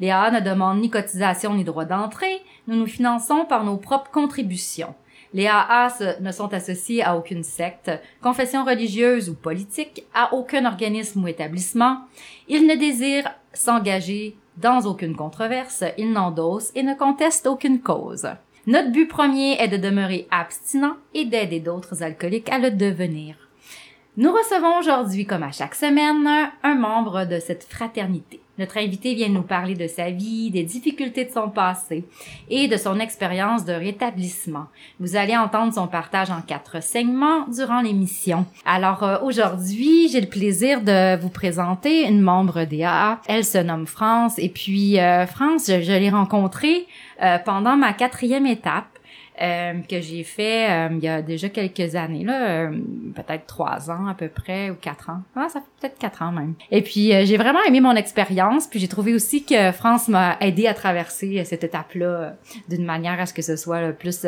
Les AA ne demandent ni cotisation ni droit d'entrée, nous nous finançons par nos propres contributions. Les AA ne sont associés à aucune secte, confession religieuse ou politique, à aucun organisme ou établissement. Ils ne désirent s'engager dans aucune controverse, ils n'endossent et ne contestent aucune cause. Notre but premier est de demeurer abstinent et d'aider d'autres alcooliques à le devenir. Nous recevons aujourd'hui, comme à chaque semaine, un membre de cette fraternité. Notre invité vient nous parler de sa vie, des difficultés de son passé et de son expérience de rétablissement. Vous allez entendre son partage en quatre segments durant l'émission. Alors euh, aujourd'hui, j'ai le plaisir de vous présenter une membre d'EA. Elle se nomme France et puis euh, France, je, je l'ai rencontrée euh, pendant ma quatrième étape. Euh, que j'ai fait euh, il y a déjà quelques années, là, euh, peut-être trois ans à peu près, ou quatre ans. Ah, ça fait peut-être quatre ans même. Et puis, j'ai vraiment aimé mon expérience, puis j'ai trouvé aussi que France m'a aidé à traverser cette étape-là d'une manière à ce que ce soit le plus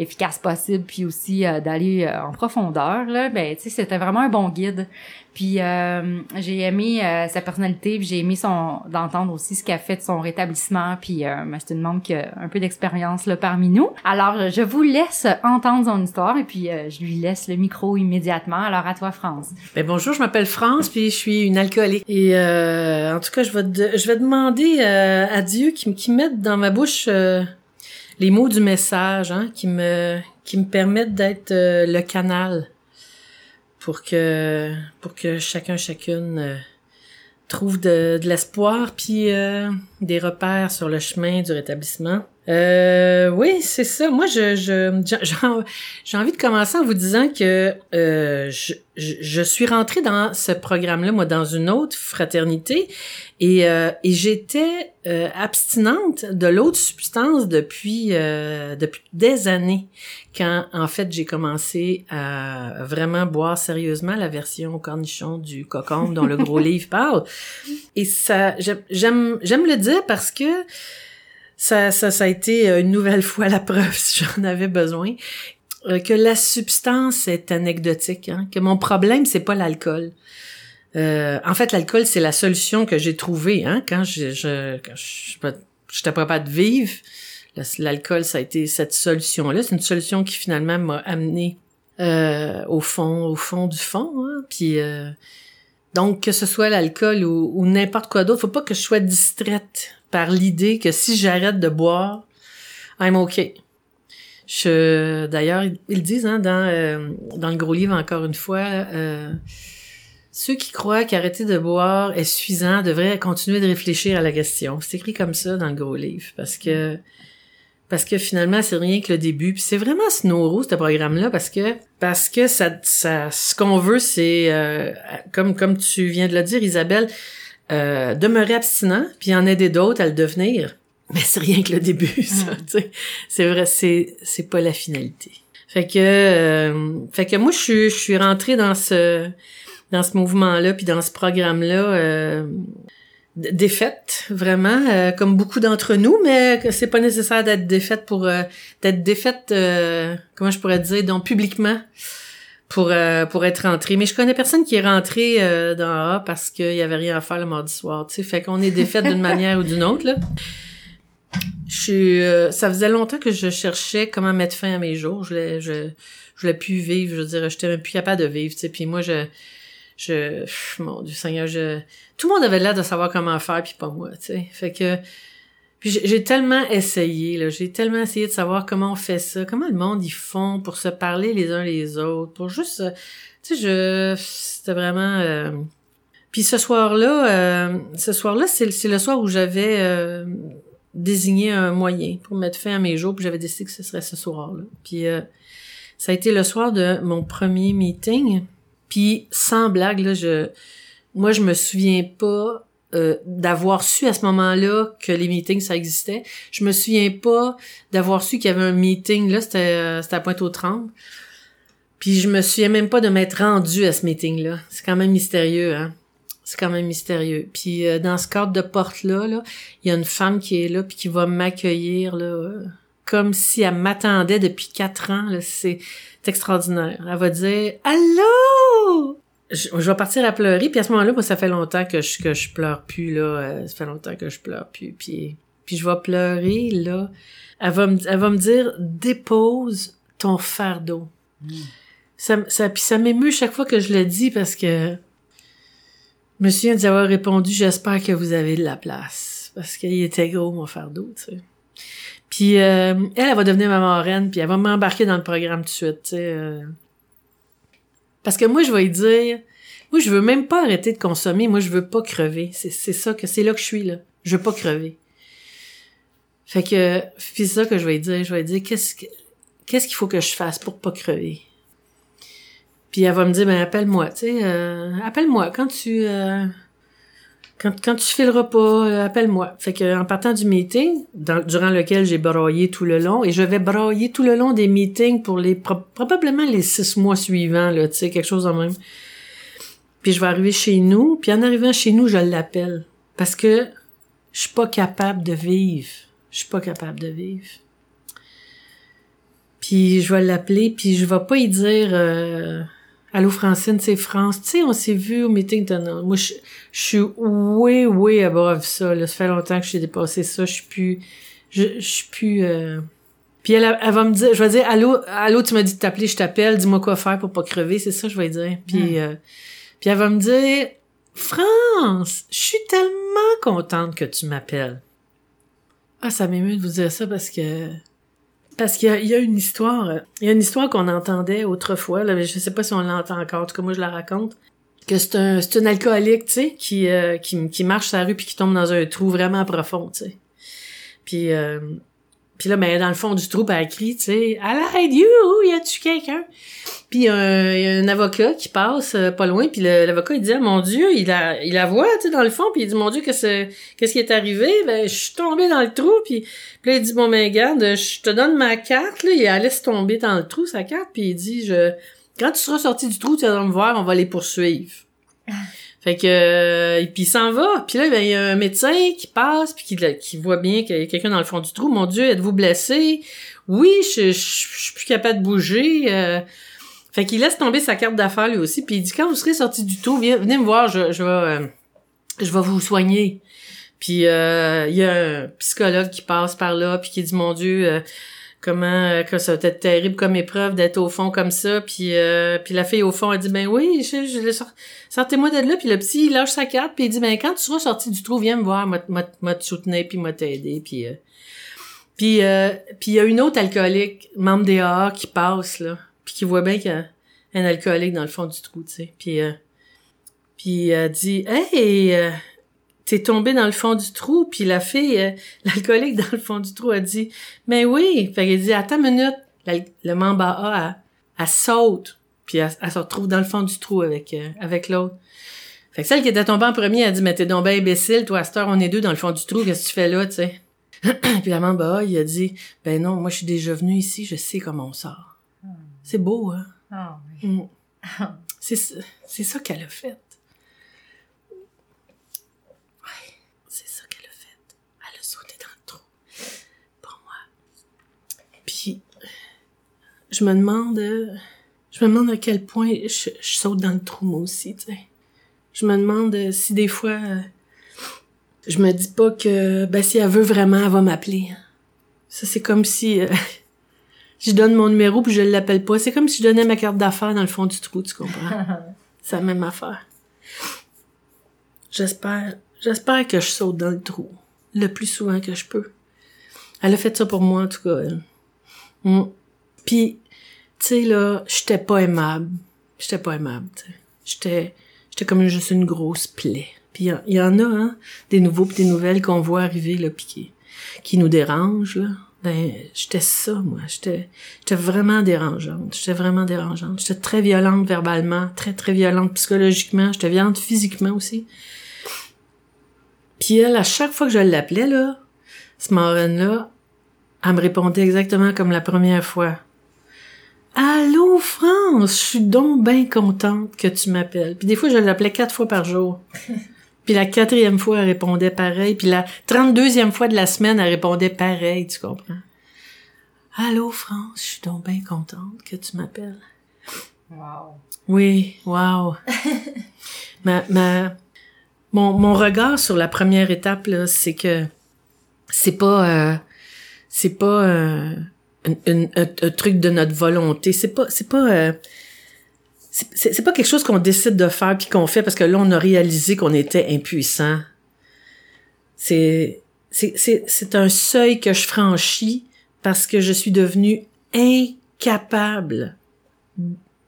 efficace possible, puis aussi d'aller en profondeur. Là. Ben, tu sais, c'était vraiment un bon guide. Puis euh, j'ai aimé euh, sa personnalité, puis j'ai aimé son d'entendre aussi ce qu'elle fait de son rétablissement. Puis euh, ben, c'est une membre qui a un peu d'expérience là parmi nous. Alors je vous laisse entendre son histoire et puis je lui laisse le micro immédiatement. Alors à toi France. Ben bonjour, je m'appelle France puis je suis une alcoolique. Et en tout cas je vais je vais demander à Dieu qui, qui mette dans ma bouche les mots du message, hein, qui me qui me permettent d'être le canal pour que pour que chacun chacune euh, trouve de, de l'espoir puis euh, des repères sur le chemin du rétablissement. Euh, oui, c'est ça. Moi, je, je, j'ai envie de commencer en vous disant que euh, je, je, suis rentrée dans ce programme-là, moi, dans une autre fraternité, et, euh, et j'étais euh, abstinente de l'autre substance depuis euh, depuis des années, quand en fait j'ai commencé à vraiment boire sérieusement la version cornichon du cocon dont le gros livre parle. Et ça, j'aime j'aime le dire parce que ça, ça, a été euh, une nouvelle fois la preuve, si j'en avais besoin, euh, que la substance est anecdotique, hein, que mon problème, c'est pas l'alcool. Euh, en fait, l'alcool, c'est la solution que j'ai trouvée hein, quand je, je j'étais pas de vivre. L'alcool, ça a été cette solution-là. C'est une solution qui finalement m'a amené au fond, au fond du fond. Hein, puis donc que ce soit l'alcool ou, ou n'importe quoi d'autre, faut pas que je sois distraite par l'idée que si j'arrête de boire, I'm okay. Je, d'ailleurs, ils disent hein, dans, euh, dans le gros livre encore une fois, euh, ceux qui croient qu'arrêter de boire est suffisant devraient continuer de réfléchir à la question. C'est écrit comme ça dans le gros livre parce que parce que finalement c'est rien que le début. Puis c'est vraiment Snowro ce programme-là parce que parce que ça, ça ce qu'on veut c'est euh, comme comme tu viens de le dire Isabelle, euh, demeurer abstinent, puis en aider d'autres à le devenir. Mais c'est rien que le début, ça. Mm. C'est vrai, c'est c'est pas la finalité. Fait que euh, fait que moi je suis je suis rentrée dans ce dans ce mouvement-là puis dans ce programme-là euh, défaite vraiment euh, comme beaucoup d'entre nous mais c'est pas nécessaire d'être défaite pour d'être défaite comment je pourrais dire donc publiquement pour euh, pour être rentré. Mais je connais personne qui est rentré euh, dans A parce qu'il y avait rien à faire le mardi soir. Tu sais, fait qu'on est défaite d'une manière ou d'une autre là. Je suis, euh, ça faisait longtemps que je cherchais comment mettre fin à mes jours. Je voulais, je, je voulais plus vivre. Je veux dire, j'étais même plus capable de vivre. Tu sais, puis moi je je mon Dieu Seigneur, je tout le monde avait l'air de savoir comment faire puis pas moi. Tu sais, fait que puis j'ai tellement essayé, là, j'ai tellement essayé de savoir comment on fait ça, comment le monde ils font pour se parler les uns les autres, pour juste, euh, tu sais, je, c'était vraiment. Euh, puis ce soir-là, euh, ce soir-là, c'est, c'est le soir où j'avais désigné un moyen pour mettre fin à mes jours, puis j'avais décidé que ce serait ce soir-là. Puis ça a été le soir de mon premier meeting, puis sans blague là, je, moi je me souviens pas euh, d'avoir su à ce moment-là que les meetings ça existait. Je me souviens pas d'avoir su qu'il y avait un meeting là, c'était euh, c'était à Pointe-aux-Trembles. Puis je me souviens même pas de m'être rendu à ce meeting là. C'est quand même mystérieux hein. C'est quand même mystérieux. Puis euh, dans ce cadre de porte là là, il y a une femme qui est là puis qui va m'accueillir là comme si elle m'attendait depuis quatre ans là, c'est extraordinaire. Elle va dire "Allô? Je, je vais partir à pleurer puis à ce moment-là moi ça fait longtemps que je que je pleure plus là. Euh, ça fait longtemps que je pleure plus puis puis je vais pleurer là. Elle va me elle va me dire dépose ton fardeau. Ça ça puis ça m'émeut chaque fois que je le dis parce que je me souviens d'y avoir répondu j'espère que vous avez de la place. Parce qu'il était gros mon fardeau tu sais. Puis euh, elle elle va devenir ma marraine puis elle va m'embarquer dans le programme tout de suite tu sais euh, parce que moi, je vais lui dire, moi, je veux même pas arrêter de consommer. Moi, je veux pas crever. C'est, c'est ça que, c'est là que je suis, là. Je veux pas crever. Fait que, c'est ça que je vais lui dire. Je vais lui dire, qu'est-ce que, qu'est-ce qu'il faut que je fasse pour pas crever? Puis elle va me dire, ben, appelle-moi, tu sais, euh, appelle-moi quand tu, euh, quand, quand tu fileras pas, euh, appelle-moi. Fait que en partant du meeting, dans- durant lequel j'ai braillé tout le long, et je vais brailler tout le long des meetings pour les pro- probablement les six mois suivants, tu sais, quelque chose de même. Puis je vais arriver chez nous, puis en arrivant chez nous, je l'appelle. Parce que je suis pas capable de vivre. Je suis pas capable de vivre. Puis je vais l'appeler, puis je vais pas y dire euh, Allô Francine, c'est France. Tu sais, on s'est vu au meeting de. Moi, je, je suis way, way above ça. Là. Ça fait longtemps que j'ai dépassé ça. Je suis plus... Je, je suis plus... euh, Puis elle, elle va me dire... Je vais dire, allô, allô, tu m'as dit de t'appeler, je t'appelle. Dis-moi quoi faire pour pas crever. C'est ça que je vais dire. Puis, euh, puis elle va me dire, France, je suis tellement contente que tu m'appelles. Ah, ça m'émeut de vous dire ça parce que... Parce qu'il y a, une histoire, euh, il y a une histoire qu'on entendait autrefois, là, mais je sais pas si on l'entend encore, en tout cas moi je la raconte, que c'est un, c'est un alcoolique, tu sais, qui, euh, qui, qui marche la rue puis qui tombe dans un trou vraiment profond, tu sais. Puis, euh, puis là, ben, dans le fond du trou, ben, elle crie, tu sais, « À l'aide, you! Y a-tu quelqu'un? » Puis il y a un, il avocat qui passe euh, pas loin, puis l'avocat, il dit Ah, mon Dieu, il la, il la voit, tu sais, dans le fond, puis il dit « Mon Dieu, qu'est-ce qui est arrivé? Ben, je suis tombé dans le trou, puis... » là, il dit, bon, ben, regarde, je te donne ma carte, là, et elle laisse tomber dans le trou, sa carte, puis il dit, je, quand tu seras sorti du trou, tu vas me voir, on va les poursuivre. Fait que, euh, puis il s'en va. Puis là, ben, il y a un médecin qui passe, puis qui, voit bien qu'il y a quelqu'un dans le fond du trou. Mon Dieu, êtes-vous blessé? Oui, je, je, suis plus capable de bouger. euh. Fait qu'il laisse tomber sa carte d'affaires, lui aussi, puis il dit, quand vous serez sorti du trou, venez me voir, je, je vais, euh, je vais vous soigner. Puis euh, il y a un psychologue qui passe par là puis qui dit mon Dieu euh, comment euh, que ça va être terrible comme épreuve d'être au fond comme ça. Puis euh, puis la fille au fond elle dit ben oui je, je sortez-moi de là. Puis le petit il lâche sa carte puis il dit ben quand tu seras sorti du trou viens me voir m'a te soutenir puis m'a t'aider puis euh, puis euh, puis il y a une autre alcoolique membre des qui passe là puis qui voit bien qu'il y a un alcoolique dans le fond du trou tu sais. Puis euh, puis elle dit hey euh, t'es tombé dans le fond du trou, puis la fille, euh, l'alcoolique dans le fond du trou, a dit, mais oui, fait qu'elle dit, attends une minute, La- le membre A, elle, elle saute, puis elle, elle se retrouve dans le fond du trou avec euh, avec l'autre. Fait que celle qui était tombée en premier, elle dit, mais t'es donc ben imbécile, toi, à cette heure, on est deux dans le fond du trou, qu'est-ce que tu fais là, tu sais? puis la membre A, il a dit, ben non, moi, je suis déjà venu ici, je sais comment on sort. C'est beau, hein? Ah, oui. Mm. C'est ça qu'elle a fait. Ouais, c'est ça qu'elle a fait. Elle a sauté dans le trou. Pour moi. Puis, je me demande, je me demande à quel point je, je saute dans le trou moi aussi, tu sais. Je me demande si des fois, je me dis pas que, ben si elle veut vraiment, elle va m'appeler. Ça, c'est comme si... euh, je donne mon numéro puis je l'appelle pas. C'est comme si je donnais ma carte d'affaires dans le fond du trou, tu comprends? C'est la même affaire. J'espère, j'espère que je saute dans le trou le plus souvent que je peux. Elle a fait ça pour moi, en tout cas. elle. Mm. Puis, tu sais, là, j'étais pas aimable. J'étais pas aimable. J'étais, j'étais comme juste une grosse plaie. Puis, il y en- a, hein, des nouveaux pis des nouvelles qu'on voit arriver, là, pis qui, qui nous dérangent, là. Ben, j'étais ça, moi. J'étais, j'étais vraiment dérangeante. J'étais vraiment dérangeante. J'étais très violente verbalement, très, très violente psychologiquement. J'étais violente physiquement aussi. Puis elle, à chaque fois que je l'appelais, là, ce marraine-là, elle me répondait exactement comme la première fois. Allô, France, je suis donc bien contente que tu m'appelles. Puis des fois, je l'appelais quatre fois par jour. Puis la quatrième fois, elle répondait pareil. Puis la trente-deuxième fois de la semaine, elle répondait pareil, tu comprends? Allô, France, je suis donc bien contente que tu m'appelles. Wow. Oui, wow. ma, ma, mon, mon regard sur la première étape, là, c'est que c'est pas, euh, c'est pas euh, un, un, truc de notre volonté. C'est pas, c'est pas, euh, c'est, pas quelque chose qu'on décide de faire puis qu'on fait parce que là on a réalisé qu'on était impuissant. C'est, c'est, un seuil que je franchis parce que je suis devenue incapable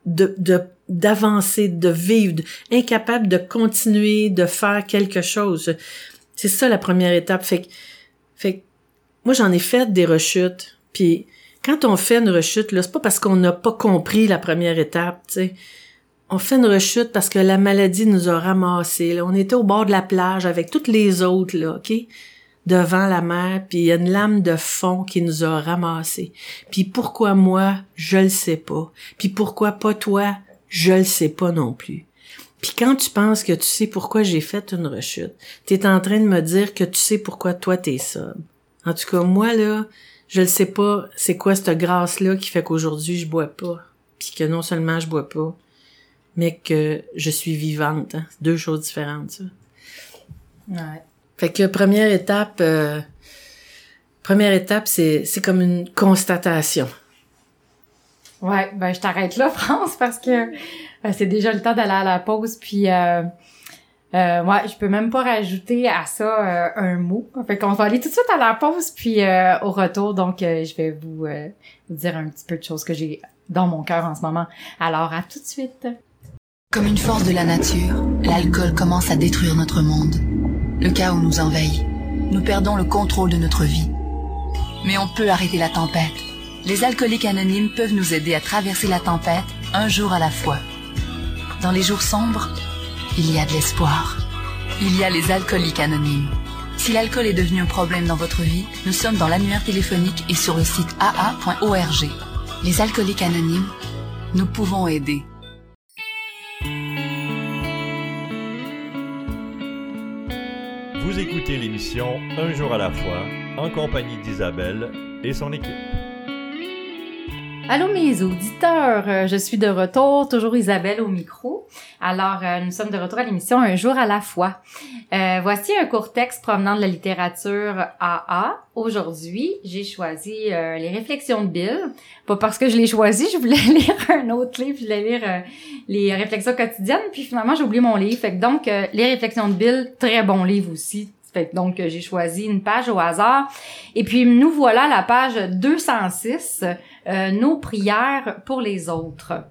de, d'avancer, de vivre, incapable de continuer, de faire quelque chose. C'est ça la première étape. Fait que, fait moi j'en ai fait des rechutes. Puis quand on fait une rechute, là, c'est pas parce qu'on n'a pas compris la première étape, tu sais. On fait une rechute parce que la maladie nous a ramassés. Là. On était au bord de la plage avec toutes les autres, là, OK? devant la mer, puis il y a une lame de fond qui nous a ramassés. Puis pourquoi moi, je le sais pas? Puis pourquoi pas toi, je le sais pas non plus. Puis quand tu penses que tu sais pourquoi j'ai fait une rechute, tu es en train de me dire que tu sais pourquoi toi t'es sobre. En tout cas, moi là, je le sais pas c'est quoi cette grâce-là qui fait qu'aujourd'hui je bois pas. Puis que non seulement je bois pas, mais que je suis vivante. Hein. Deux choses différentes, ça. Ouais. Fait que première étape, euh, première étape, c'est, c'est comme une constatation. Ouais, ben je t'arrête là, France, parce que ben, c'est déjà le temps d'aller à la pause, puis euh, euh, ouais, je peux même pas rajouter à ça euh, un mot. Fait qu'on va aller tout de suite à la pause, puis euh, au retour, donc euh, je vais vous, vous dire un petit peu de choses que j'ai dans mon cœur en ce moment. Alors à tout de suite. Comme une force de la nature, l'alcool commence à détruire notre monde. Le chaos nous envahit. Nous perdons le contrôle de notre vie. Mais on peut arrêter la tempête. Les alcooliques anonymes peuvent nous aider à traverser la tempête un jour à la fois. Dans les jours sombres, il y a de l'espoir. Il y a les alcooliques anonymes. Si l'alcool est devenu un problème dans votre vie, nous sommes dans l'annuaire téléphonique et sur le site aa.org. Les alcooliques anonymes, nous pouvons aider. Vous écoutez l'émission Un jour à la fois en compagnie d'Isabelle et son équipe. Allô mes auditeurs, euh, je suis de retour, toujours Isabelle au micro. Alors, euh, nous sommes de retour à l'émission Un jour à la fois. Euh, voici un court texte provenant de la littérature AA. Aujourd'hui, j'ai choisi euh, Les Réflexions de Bill. Pas parce que je l'ai choisi, je voulais lire un autre livre, je voulais lire euh, Les Réflexions quotidiennes, puis finalement j'ai oublié mon livre. Fait que donc, euh, Les Réflexions de Bill, très bon livre aussi. Donc, j'ai choisi une page au hasard. Et puis, nous voilà à la page 206, Nos prières pour les autres.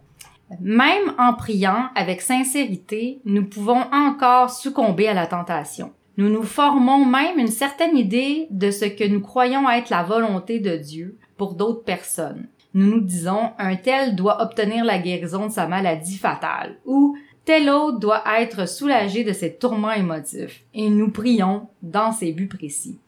Même en priant avec sincérité, nous pouvons encore succomber à la tentation. Nous nous formons même une certaine idée de ce que nous croyons être la volonté de Dieu pour d'autres personnes. Nous nous disons un tel doit obtenir la guérison de sa maladie fatale ou tel autre doit être soulagé de ses tourments émotifs et nous prions dans ces buts précis.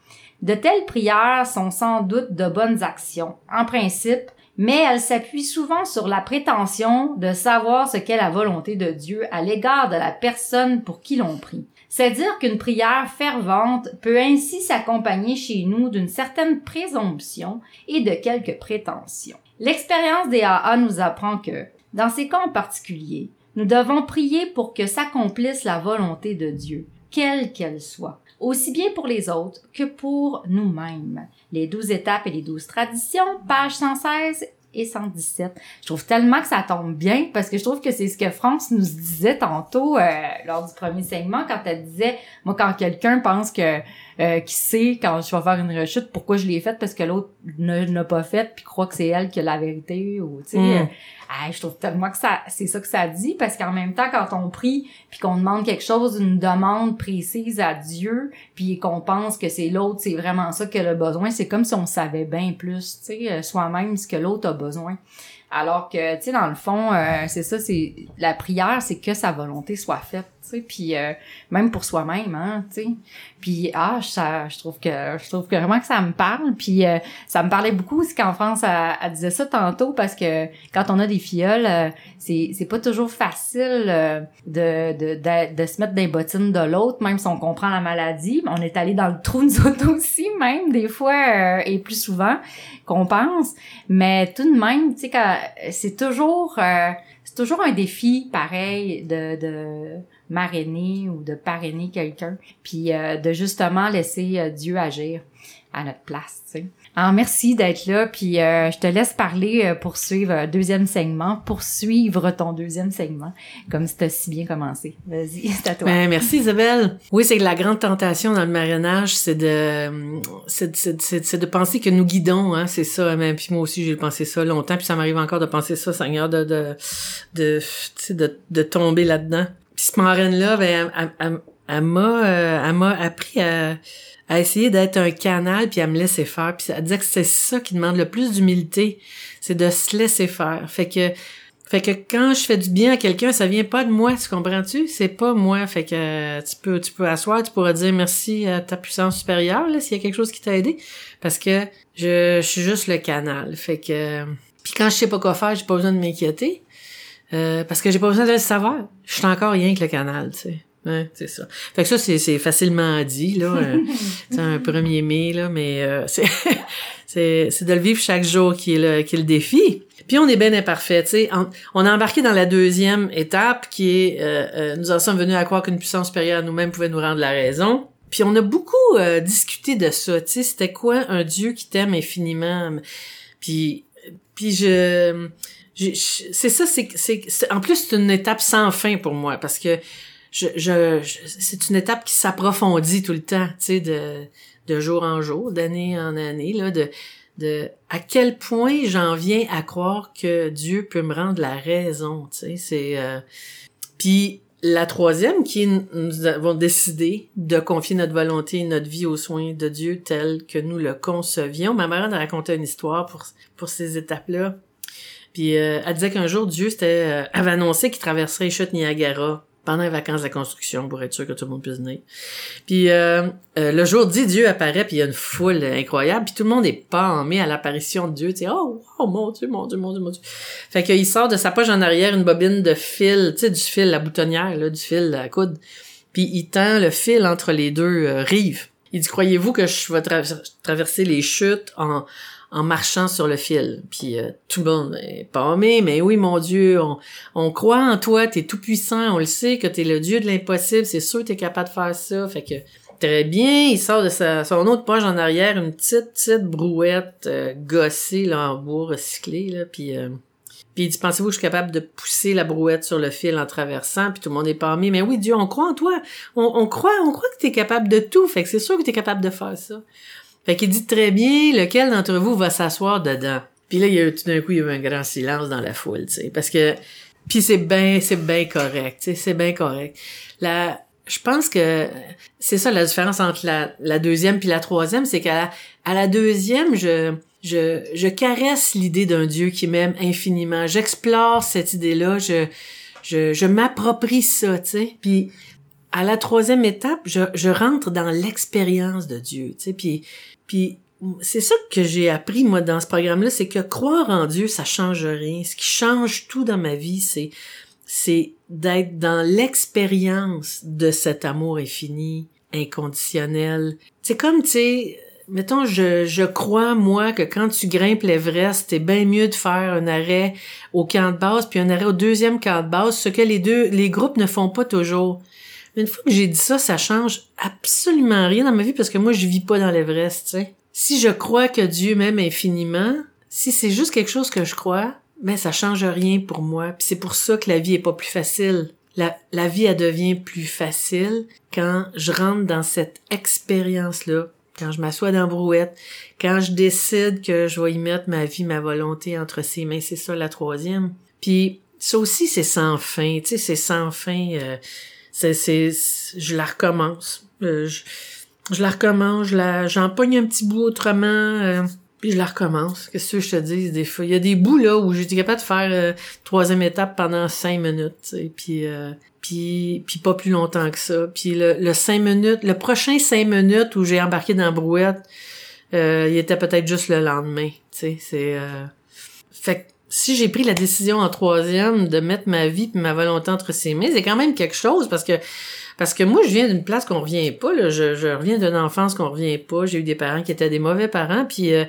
De telles prières sont sans doute de bonnes actions, en principe, mais elles s'appuient souvent sur la prétention de savoir ce qu'est la volonté de Dieu à l'égard de la personne pour qui l'on prie. C'est dire qu'une prière fervente peut ainsi s'accompagner chez nous d'une certaine présomption et de quelques prétentions. L'expérience des AA nous apprend que, dans ces cas en particulier, nous devons prier pour que s'accomplisse la volonté de Dieu, quelle qu'elle soit, aussi bien pour les autres que pour nous-mêmes. Les douze étapes et les douze traditions, page 116 et 117. Je trouve tellement que ça tombe bien parce que je trouve que c'est ce que France nous disait tantôt euh, lors du premier segment quand elle disait moi quand quelqu'un pense que euh, qui sait quand je vais faire une rechute pourquoi je l'ai faite parce que l'autre ne l'a pas faite puis croit que c'est elle qui a la vérité ou tu sais Mm. Je trouve tellement que ça c'est ça que ça dit parce qu'en même temps quand on prie puis qu'on demande quelque chose une demande précise à Dieu puis qu'on pense que c'est l'autre c'est vraiment ça qu'elle a besoin c'est comme si on savait bien plus tu sais euh, soi-même ce que l'autre a besoin. Alors que, tu sais, dans le fond, euh, c'est ça, c'est la prière, c'est que sa volonté soit faite, puis euh, même pour soi-même, hein, tu sais. Puis ah, ça, je trouve que je trouve que vraiment que ça me parle. Puis euh, ça me parlait beaucoup aussi qu'en France, elle, elle, disait ça tantôt parce que quand on a des filleuls, c'est c'est pas toujours facile de, de, de de se mettre les bottines de l'autre, même si on comprend la maladie. On est allé dans le trou nous autres aussi, même des fois et plus souvent qu'on pense. Mais tout de même, tu sais, c'est toujours, euh, c'est toujours un défi pareil de, de marrainer ou de parrainer quelqu'un, puis euh, de justement laisser euh, Dieu agir à notre place, tu. Alors, merci d'être là, puis euh, je te laisse parler, euh, poursuivre un deuxième segment, poursuivre ton deuxième segment, comme si t'as si bien commencé. Vas-y, c'est à toi. Ben, merci Isabelle. Oui, c'est la grande tentation dans le marrainage, c'est de, c'est, c'est, de penser que nous guidons, hein, c'est ça. Même puis moi aussi, j'ai pensé ça longtemps, puis ça m'arrive encore de penser ça, Seigneur, de, de, de, de, de tomber là-dedans. Puis ce marraine-là, ben, elle, elle, euh, elle m'a appris à à essayer d'être un canal puis à me laisser faire. Puis elle disait que c'est ça qui demande le plus d'humilité c'est de se laisser faire. Fait que fait que quand je fais du bien à quelqu'un ça vient pas de moi tu comprends-tu? C'est pas moi. Fait que tu peux tu peux asseoir tu pourras dire merci à ta puissance supérieure là s'il y a quelque chose qui t'a aidé. Parce que je, je suis juste le canal. Fait que puis quand je sais pas quoi faire j'ai pas besoin de m'inquiéter euh, parce que j'ai pas besoin de le savoir je suis encore rien que le canal tu sais Ouais, c'est ça. Fait que ça, c'est, c'est facilement dit, là. Euh, c'est un premier mai, là, mais euh, c'est, c'est, c'est de le vivre chaque jour qui est le, qui est le défi. Puis on est bien imparfait, tu sais. On, a embarqué dans la deuxième étape qui est euh, nous en sommes venus à croire qu'une puissance supérieure à nous-mêmes pouvait nous rendre la raison. Puis on a beaucoup discuté de ça, tu sais. C'était quoi un Dieu qui t'aime infiniment? Puis, puis je... c'est ça, c'est, c'est, en plus c'est une étape sans fin pour moi parce que je, je, c'est une étape qui s'approfondit tout le temps, tu sais, de, de jour en jour, d'année en année, là, de, de à quel point j'en viens à croire que Dieu peut me rendre la raison, tu sais, c'est euh, puis la troisième qui nous avons décidé de confier notre volonté et notre vie aux soins de Dieu tel que nous le concevions. Ma mère a raconté une histoire pour pour ces étapes-là. Puis euh, elle disait qu'un jour Dieu euh, avait annoncé qu'il traverserait les chutes Niagara pendant les vacances de construction pour être sûr que tout le monde puisse venir. Puis euh, euh, le jour dit Dieu apparaît puis il y a une foule incroyable puis tout le monde est palmé à l'apparition de Dieu, tu sais oh, oh mon dieu, mon dieu, mon dieu, mon dieu. Fait qu'il sort de sa poche en arrière une bobine de fil, tu sais du fil la boutonnière là, du fil à coude. Puis il tend le fil entre les deux euh, rives. Il dit croyez-vous que je vais traverser les chutes en en marchant sur le fil. Puis euh, tout le monde est palmé, mais oui, mon Dieu, on, croit en toi, t'es tout puissant, on le sait que t'es le Dieu de l'impossible, c'est sûr que t'es capable de faire ça. Fait que très bien, il sort de sa, son autre poche en arrière une petite, petite brouette euh, gossée là, en bois recyclé, là, puis... Euh, puis il dit, pensez-vous que je suis capable de pousser la brouette sur le fil en traversant? Puis tout le monde est palmé. Mais oui, Dieu, on croit en toi. On, on croit, on croit que tu es capable de tout. Fait que c'est sûr que tu es capable de faire ça. Fait qu'il dit très bien lequel d'entre vous va s'asseoir dedans. Puis là, il y a tout d'un coup, il y a eu un grand silence dans la foule, tu sais, parce que puis c'est bien c'est bien correct, tu sais, c'est bien correct. La je pense que c'est ça la différence entre la, deuxième puis la troisième, c'est qu'à la deuxième, je je, je caresse l'idée d'un Dieu qui m'aime infiniment. J'explore cette idée-là, je je, je m'approprie ça, tu sais. Puis à la troisième étape, je, je rentre dans l'expérience de Dieu, tu sais. Puis c'est ça que j'ai appris moi dans ce programme-là, c'est que croire en Dieu, ça change rien. Ce qui change tout dans ma vie, c'est c'est d'être dans l'expérience de cet amour infini, inconditionnel. C'est comme tu sais, mettons je je crois moi que quand tu grimpes l'Everest, c'est bien mieux de faire un arrêt au camp de base puis un arrêt au deuxième camp de base, ce que les deux les groupes ne font pas toujours. Une fois que j'ai dit ça, ça change absolument rien dans ma vie parce que moi, je vis pas dans l'Everest, tu. Si je crois que Dieu m'aime infiniment, si c'est juste quelque chose que je crois, ben ça change rien pour moi. Puis c'est pour ça que la vie est pas plus facile. La, vie, elle devient plus facile quand je rentre dans cette expérience-là, quand je m'assois dans brouette, quand je décide que je vais y mettre ma vie, ma volonté entre ses mains. C'est ça la troisième. Puis ça aussi, c'est sans fin. Tu sais, c'est sans fin. Euh, c'est, c'est, je la recommence. Euh, je, je, la recommence, je la, j'en un petit bout autrement. Euh, puis je la recommence. Qu'est-ce que je te dis des fois? Il y a des bouts là où j'étais capable de faire euh, troisième étape pendant cinq minutes, sais, puis euh, puis puis pas plus longtemps que ça. Puis le, le cinq minutes, le prochain cinq minutes où j'ai embarqué dans la brouette, euh, il était peut-être juste le lendemain, tu sais, c'est euh... fait si j'ai pris la décision en troisième de mettre ma vie et ma volonté entre ses mains, c'est quand même quelque chose parce que parce que moi, je viens d'une place qu'on revient pas. Là. Je, je reviens d'une enfance qu'on revient pas. J'ai eu des parents qui étaient des mauvais parents, puis euh,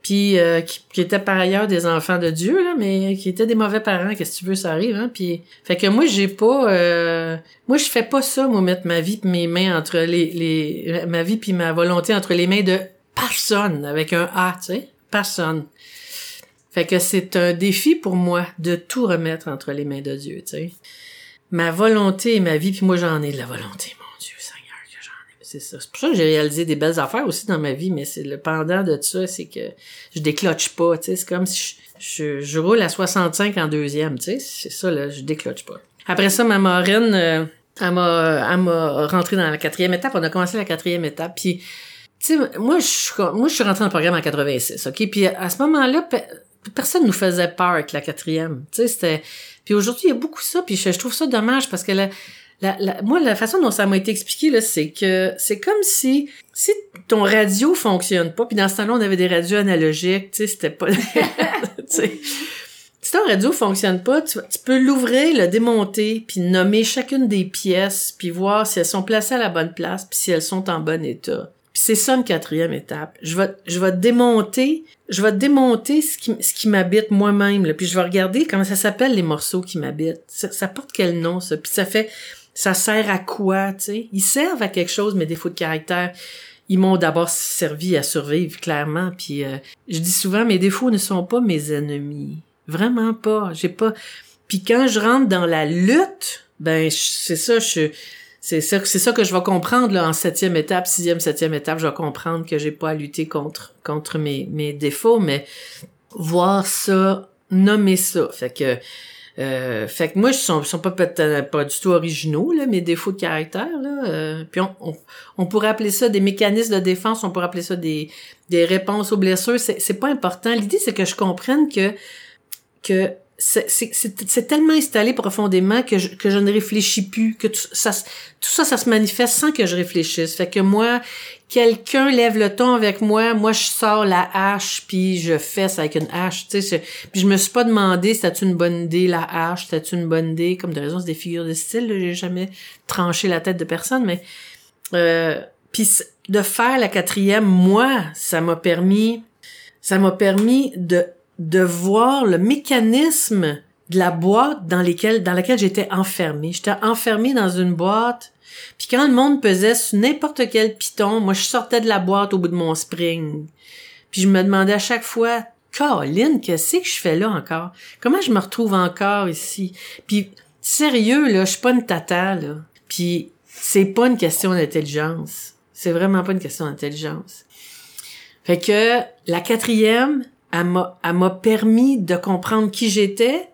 puis euh, qui, étaient par ailleurs des enfants de Dieu, là, mais qui étaient des mauvais parents. Qu'est-ce que tu veux, ça arrive. Hein? Puis fait que moi, j'ai pas, euh, moi, je fais pas ça, moi, mettre ma vie, pis mes mains entre les, les, ma vie puis ma volonté entre les mains de personne avec un A, tu sais, personne. Fait que c'est un défi pour moi de tout remettre entre les mains de Dieu, tu sais ma volonté et ma vie, puis moi j'en ai de la volonté, mon Dieu Seigneur, que j'en ai. C'est ça. C'est pour ça que j'ai réalisé des belles affaires aussi dans ma vie, mais c'est le pendant de ça, c'est que je décloche pas, tu sais, c'est comme si je, je, roule à 65 en deuxième, tu sais, c'est ça, là, je décloche pas. Après ça, ma marraine, euh, elle m'a, elle m'a rentré dans la quatrième étape, on a commencé la quatrième étape, puis tu sais, moi, je, moi, je suis rentrée dans le programme en 86, OK? Puis à ce moment-là, personne nous faisait peur avec la quatrième. Tu sais, c'était... Puis aujourd'hui, il y a beaucoup ça, puis je, trouve ça dommage parce que la, la, la, moi, la façon dont ça m'a été expliqué, là, c'est que c'est comme si si ton radio fonctionne pas, puis dans ce temps-là, on avait des radios analogiques, tu sais, c'était pas... si ton radio fonctionne pas, tu, tu peux l'ouvrir, le démonter, puis nommer chacune des pièces, puis voir si elles sont placées à la bonne place, puis si elles sont en bon état. C'est ça une quatrième étape. Je vais, je vais démonter, je vais démonter ce qui, ce qui m'habite moi-même. Puis je vais regarder comment ça s'appelle les morceaux qui m'habitent. Ça, ça, porte quel nom ça? Puis ça fait, ça sert à quoi Tu sais? Ils servent à quelque chose mes défauts de caractère. Ils m'ont d'abord servi à survivre clairement. Puis euh, je dis souvent mes défauts ne sont pas mes ennemis. Vraiment pas. J'ai pas. Puis quand je rentre dans la lutte, ben c'est ça. Je c'est ça, c'est ça que je vais comprendre là, en septième étape, sixième, septième étape. Je vais comprendre que j'ai pas à lutter contre contre mes, mes défauts, mais voir ça, nommer ça. Fait que euh, fait que moi, je sont, sont pas peut-être pas du tout originaux là, mes défauts de caractère là. Euh, puis on, on, on, pourrait appeler ça des mécanismes de défense, on pourrait appeler ça des des réponses aux blessures. C'est c'est pas important. L'idée c'est que je comprenne que que c'est tellement installé profondément que je, que je ne réfléchis plus, que tout ça, ça, se manifeste sans que je réfléchisse. Fait que moi, quelqu'un lève le ton avec moi, moi je sors la hache puis je ça avec une hache, tu sais. Puis je me suis pas demandé c'était une bonne idée la hache, c'était une bonne idée comme de raison c'est des figures de style, j'ai jamais tranché la tête de personne, mais euh, puis de faire la quatrième, moi, ça m'a permis, ça m'a permis de de voir le mécanisme de la boîte dans lesquelles, dans laquelle j'étais enfermée. J'étais enfermée dans une boîte. Puis quand le monde pesait sur n'importe quel piton, moi je sortais de la boîte au bout de mon spring. Puis je me demandais à chaque fois, Caroline, qu'est-ce que je fais là encore? Comment je me retrouve encore ici? Puis sérieux, là, je suis pas une tata, là. Puis c'est pas une question d'intelligence. C'est vraiment pas une question d'intelligence. Fait que la quatrième, elle m'a permis de comprendre qui j'étais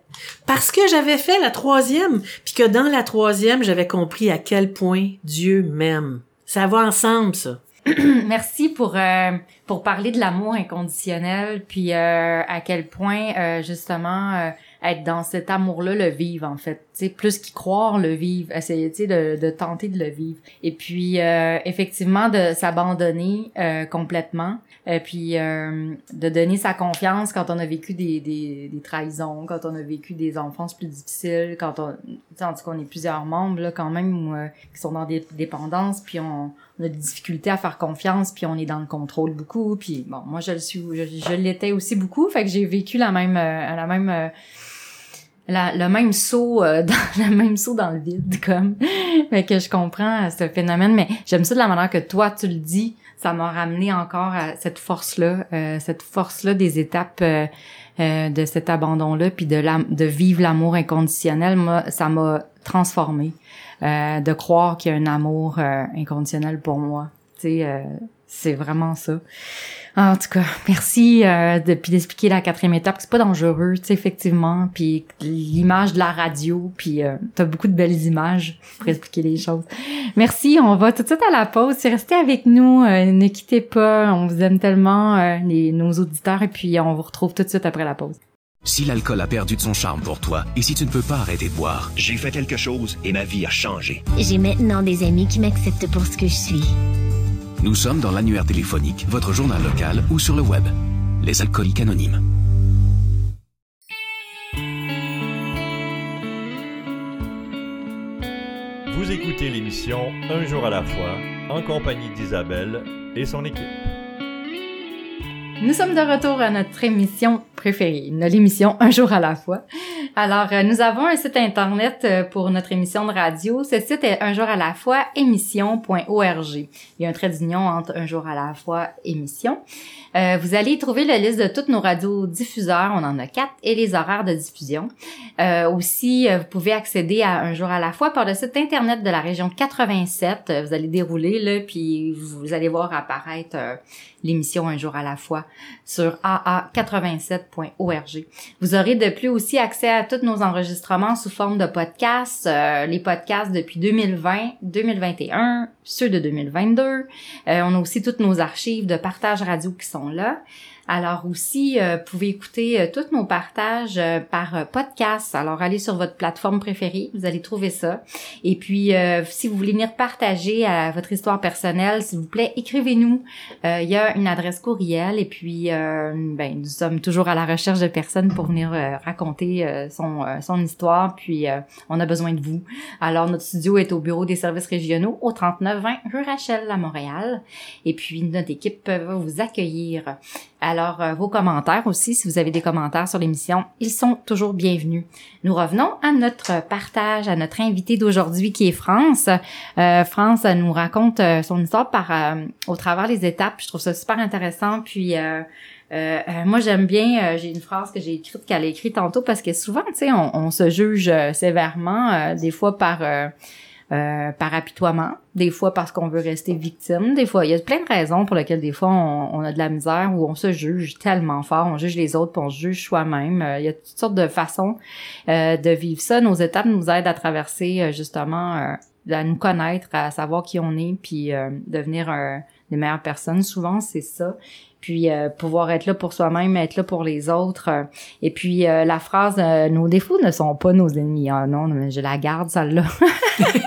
parce que j'avais fait la troisième, puis que dans la troisième, j'avais compris à quel point Dieu m'aime. Ça va ensemble, ça. Merci pour euh, pour parler de l'amour inconditionnel, puis euh, à quel point euh, justement être dans cet amour-là, le vivre en fait. Tu sais, plus qu'y croire, le vivre, essayer de, de tenter de le vivre. Et puis effectivement de s'abandonner complètement, et puis de donner sa confiance quand on a vécu des, des, des, trahisons, quand on a vécu des enfances plus difficiles, quand on, en tout cas, on est plusieurs membres là quand même qui sont dans des dépendances, puis on on a des difficultés à faire confiance, puis on est dans le contrôle beaucoup. Puis bon, moi je le suis, je, l'étais aussi beaucoup, fait que j'ai vécu la même, euh, la même, euh, la, le même saut, euh, dans, le même saut dans le vide, comme. fait que je comprends ce phénomène, mais j'aime ça de la manière que toi tu le dis. Ça m'a ramené encore à cette force-là, cette force-là des étapes. de cet abandon-là, puis de, la, de vivre l'amour inconditionnel, ça m'a transformé. Euh, de croire qu'il y a un amour euh, inconditionnel pour moi. Tu sais, euh, C'est vraiment ça. En tout cas, merci euh, de puis d'expliquer la quatrième étape. C'est pas dangereux, tu sais effectivement. Puis l'image de la radio, puis euh, t'as beaucoup de belles images pour expliquer les choses. Merci. On va tout de suite à la pause. Restez avec nous. Euh, ne quittez pas. On vous aime tellement, euh, les, nos auditeurs. Et puis on vous retrouve tout de suite après la pause. Si l'alcool a perdu de son charme pour toi et si tu ne peux pas arrêter de boire, J'ai fait quelque chose et ma vie a changé. J'ai maintenant des amis qui m'acceptent pour ce que je suis. Nous sommes dans l'annuaire téléphonique, votre journal local ou sur le web. Les alcooliques anonymes. Vous écoutez l'émission Un jour à la fois en compagnie d'Isabelle et son équipe. Nous sommes de retour à notre émission préférée, l'émission Un jour à la fois. Alors, euh, nous avons un site internet euh, pour notre émission de radio. Ce site est un jour à la fois émission.org. Il y a un trait d'union entre un jour à la fois émission. Euh, vous allez y trouver la liste de toutes nos radios diffuseurs, on en a quatre, et les horaires de diffusion. Euh, aussi, euh, vous pouvez accéder à un jour à la fois par le site internet de la région 87. Euh, Vous allez dérouler là, puis vous allez voir apparaître euh, l'émission Un jour à la fois sur aa87.org. Vous aurez de plus aussi accès à tous nos enregistrements sous forme de podcasts, euh, les podcasts depuis 2020, 2021, ceux de 2022. Euh, on a aussi toutes nos archives de partage radio qui sont là. Alors aussi, euh, vous pouvez écouter euh, tous nos partages euh, par euh, podcast. Alors allez sur votre plateforme préférée, vous allez trouver ça. Et puis, euh, si vous voulez venir partager euh, votre histoire personnelle, s'il vous plaît, écrivez-nous. Euh, Il y a une adresse courriel et puis, ben, nous sommes toujours à la recherche de personnes pour venir raconter son, son histoire. Puis, on a besoin de vous. Alors, notre studio est au bureau des services régionaux au 3920 rue Rachel à Montréal. Et puis, notre équipe va vous accueillir. Alors, euh, vos commentaires aussi, si vous avez des commentaires sur l'émission, ils sont toujours bienvenus. Nous revenons à notre partage, à notre invité d'aujourd'hui qui est France. Euh, France nous raconte euh, son histoire par euh, au travers les étapes. Je trouve ça super intéressant. Puis euh, euh, moi j'aime bien. euh, j'ai une phrase que j'ai écrite qu'elle a écrite tantôt parce que souvent, tu sais, on, on se juge euh, sévèrement, des fois par euh, par apitoiement, des fois parce qu'on veut rester victime, des fois il y a plein de raisons pour lesquelles des fois on, a de la misère ou on se juge tellement fort, on juge les autres, puis on se juge soi-même. Euh, il y a toutes sortes de façons euh, de vivre ça. Nos étapes nous aident à traverser justement, à nous connaître, à savoir qui on est, puis devenir des meilleures personnes. Souvent c'est ça. Puis euh, pouvoir être là pour soi-même, être là pour les autres. euh, et puis euh, la phrase euh, nos défauts ne sont pas nos ennemis. Ah non, mais je la garde celle-là.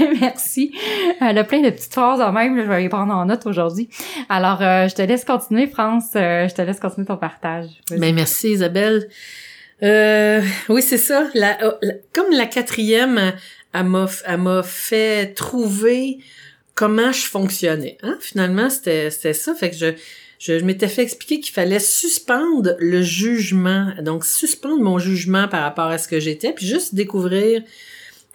Merci. Elle a plein de petites phrases en même, je vais les prendre en note aujourd'hui. Alors, euh, je te laisse continuer, France. Euh, je te laisse continuer ton partage. Ben merci Isabelle. Euh, oui, c'est ça. La, euh, la- comme la quatrième, euh, elle m'a, fait trouver comment je fonctionnais. Hein? Finalement, c'était, c'était ça. Fait que je, je, m'étais fait expliquer qu'il fallait suspendre le jugement. Donc, suspendre mon jugement par rapport à ce que j'étais, puis juste découvrir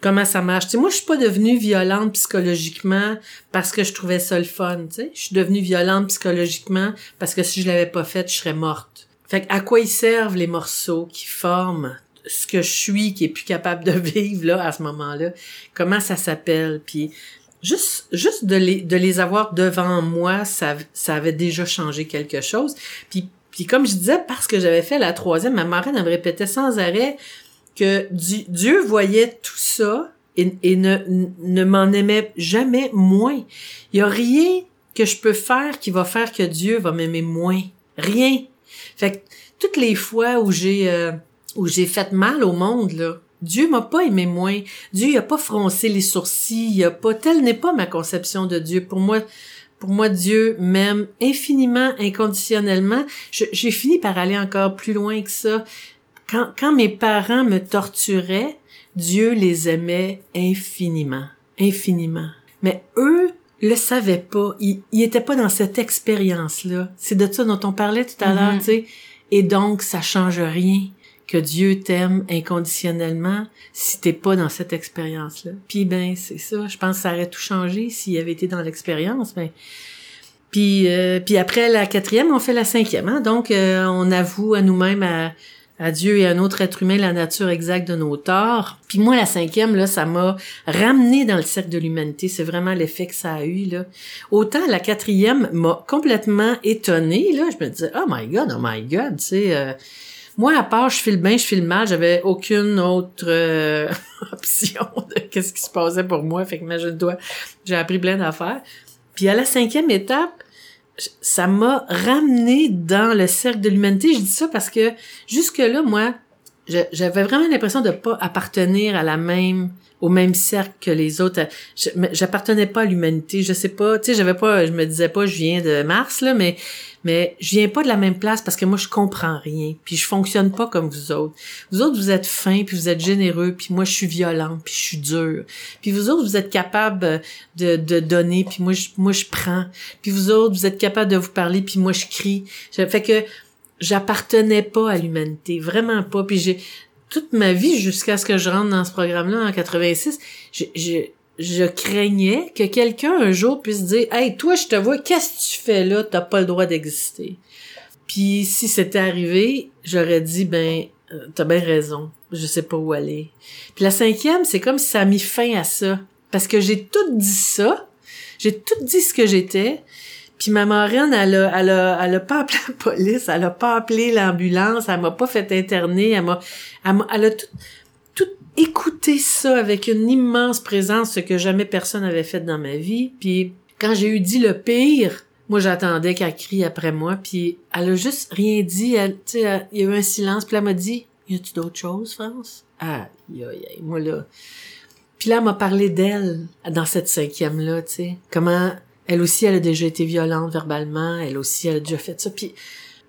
comment ça marche. Tu moi, je suis pas devenue violente psychologiquement parce que je trouvais ça le fun. Je suis devenue violente psychologiquement parce que si je l'avais pas fait, je serais morte. Fait que à quoi ils servent les morceaux qui forment ce que je suis, qui est plus capable de vivre là à ce moment-là? Comment ça s'appelle? Puis juste juste de les de les avoir devant moi, ça ça avait déjà changé quelque chose. Puis puis comme je disais parce que j'avais fait la troisième, ma marraine elle me répétait sans arrêt que Di- Dieu voyait tout ça et, et ne, ne m'en aimait jamais moins. Il y a rien que je peux faire qui va faire que Dieu va m'aimer moins. Rien. Fait que toutes les fois où j'ai euh, où j'ai fait mal au monde là, Dieu m'a pas aimé moins. Dieu il a pas froncé les sourcils, il a pas telle n'est pas ma conception de Dieu. Pour moi pour moi Dieu m'aime infiniment inconditionnellement. J'ai fini par aller encore plus loin que ça. Quand quand mes parents me torturaient, Dieu les aimait infiniment, infiniment. Mais eux le savaient pas. Ils, ils étaient pas dans cette expérience-là. C'est de ça dont on parlait tout à l'heure, Mhm. tu sais. Et donc, ça change rien que Dieu t'aime inconditionnellement si t'es pas dans cette expérience-là. Puis ben, c'est ça. Je pense que ça aurait tout changé s'il avait été dans l'expérience. Ben, puis, euh, puis après la quatrième, on fait la cinquième. Hein? Donc, euh, on avoue à nous-mêmes à à Dieu et à un autre être humain la nature exacte de nos torts. Puis moi, la cinquième, là, ça m'a ramené dans le cercle de l'humanité. C'est vraiment l'effet que ça a eu, là. Autant la quatrième m'a complètement étonnée, là. Je me disais, oh my God, oh my God, tu sais... euh, moi, à part je file bien, je file mal, j'avais aucune autre euh, option de qu'est-ce qui se passait pour moi. Fait que imagine-toi, j'ai appris plein d'affaires. Puis à la cinquième étape, ça m'a ramené dans le cercle de l'humanité. Je dis ça parce que jusque-là, moi, j'avais vraiment l'impression de pas appartenir à la même au même cercle que les autres. J'appartenais pas à l'humanité. Je sais pas, tu sais, j'avais pas, je me disais pas, je viens de Mars là, mais mais je viens pas de la même place parce que moi je comprends rien, puis je fonctionne pas comme vous autres. Vous autres vous êtes fins, puis vous êtes généreux, puis moi je suis violente, puis je suis dure. Puis vous autres vous êtes capables de, de donner, puis moi je moi je prends. Puis vous autres vous êtes capables de vous parler, puis moi je crie. Fait que j'appartenais pas à l'humanité, vraiment pas. Puis j'ai toute ma vie jusqu'à ce que je rentre dans ce programme-là en 86, je, je, je craignais que quelqu'un un jour puisse dire Hey, toi, je te vois, qu'est-ce que tu fais là? T'as pas le droit d'exister. Puis si c'était arrivé, j'aurais dit ben euh, t'as bien raison, je sais pas où aller. Puis la cinquième, c'est comme si ça a mis fin à ça. Parce que j'ai tout dit ça, j'ai tout dit ce que j'étais, puis ma marraine, elle a, elle a, elle a pas appelé la police, elle a pas appelé l'ambulance, elle m'a pas fait interner, elle m'a, elle, elle a tout, tout écouté ça avec une immense présence, ce que jamais personne avait fait dans ma vie. Puis quand j'ai eu dit le pire, moi j'attendais qu'elle crie après moi, puis elle a juste rien dit. Elle, elle- il y a eu un silence, puis elle m'a dit, y a-tu d'autres choses, France? Ah, aïe, aïe, moi là. Puis là, elle m'a parlé d'elle dans cette cinquième-là, tu sais. Comment elle aussi, elle a déjà été violente verbalement, elle aussi, elle a déjà fait ça. Puis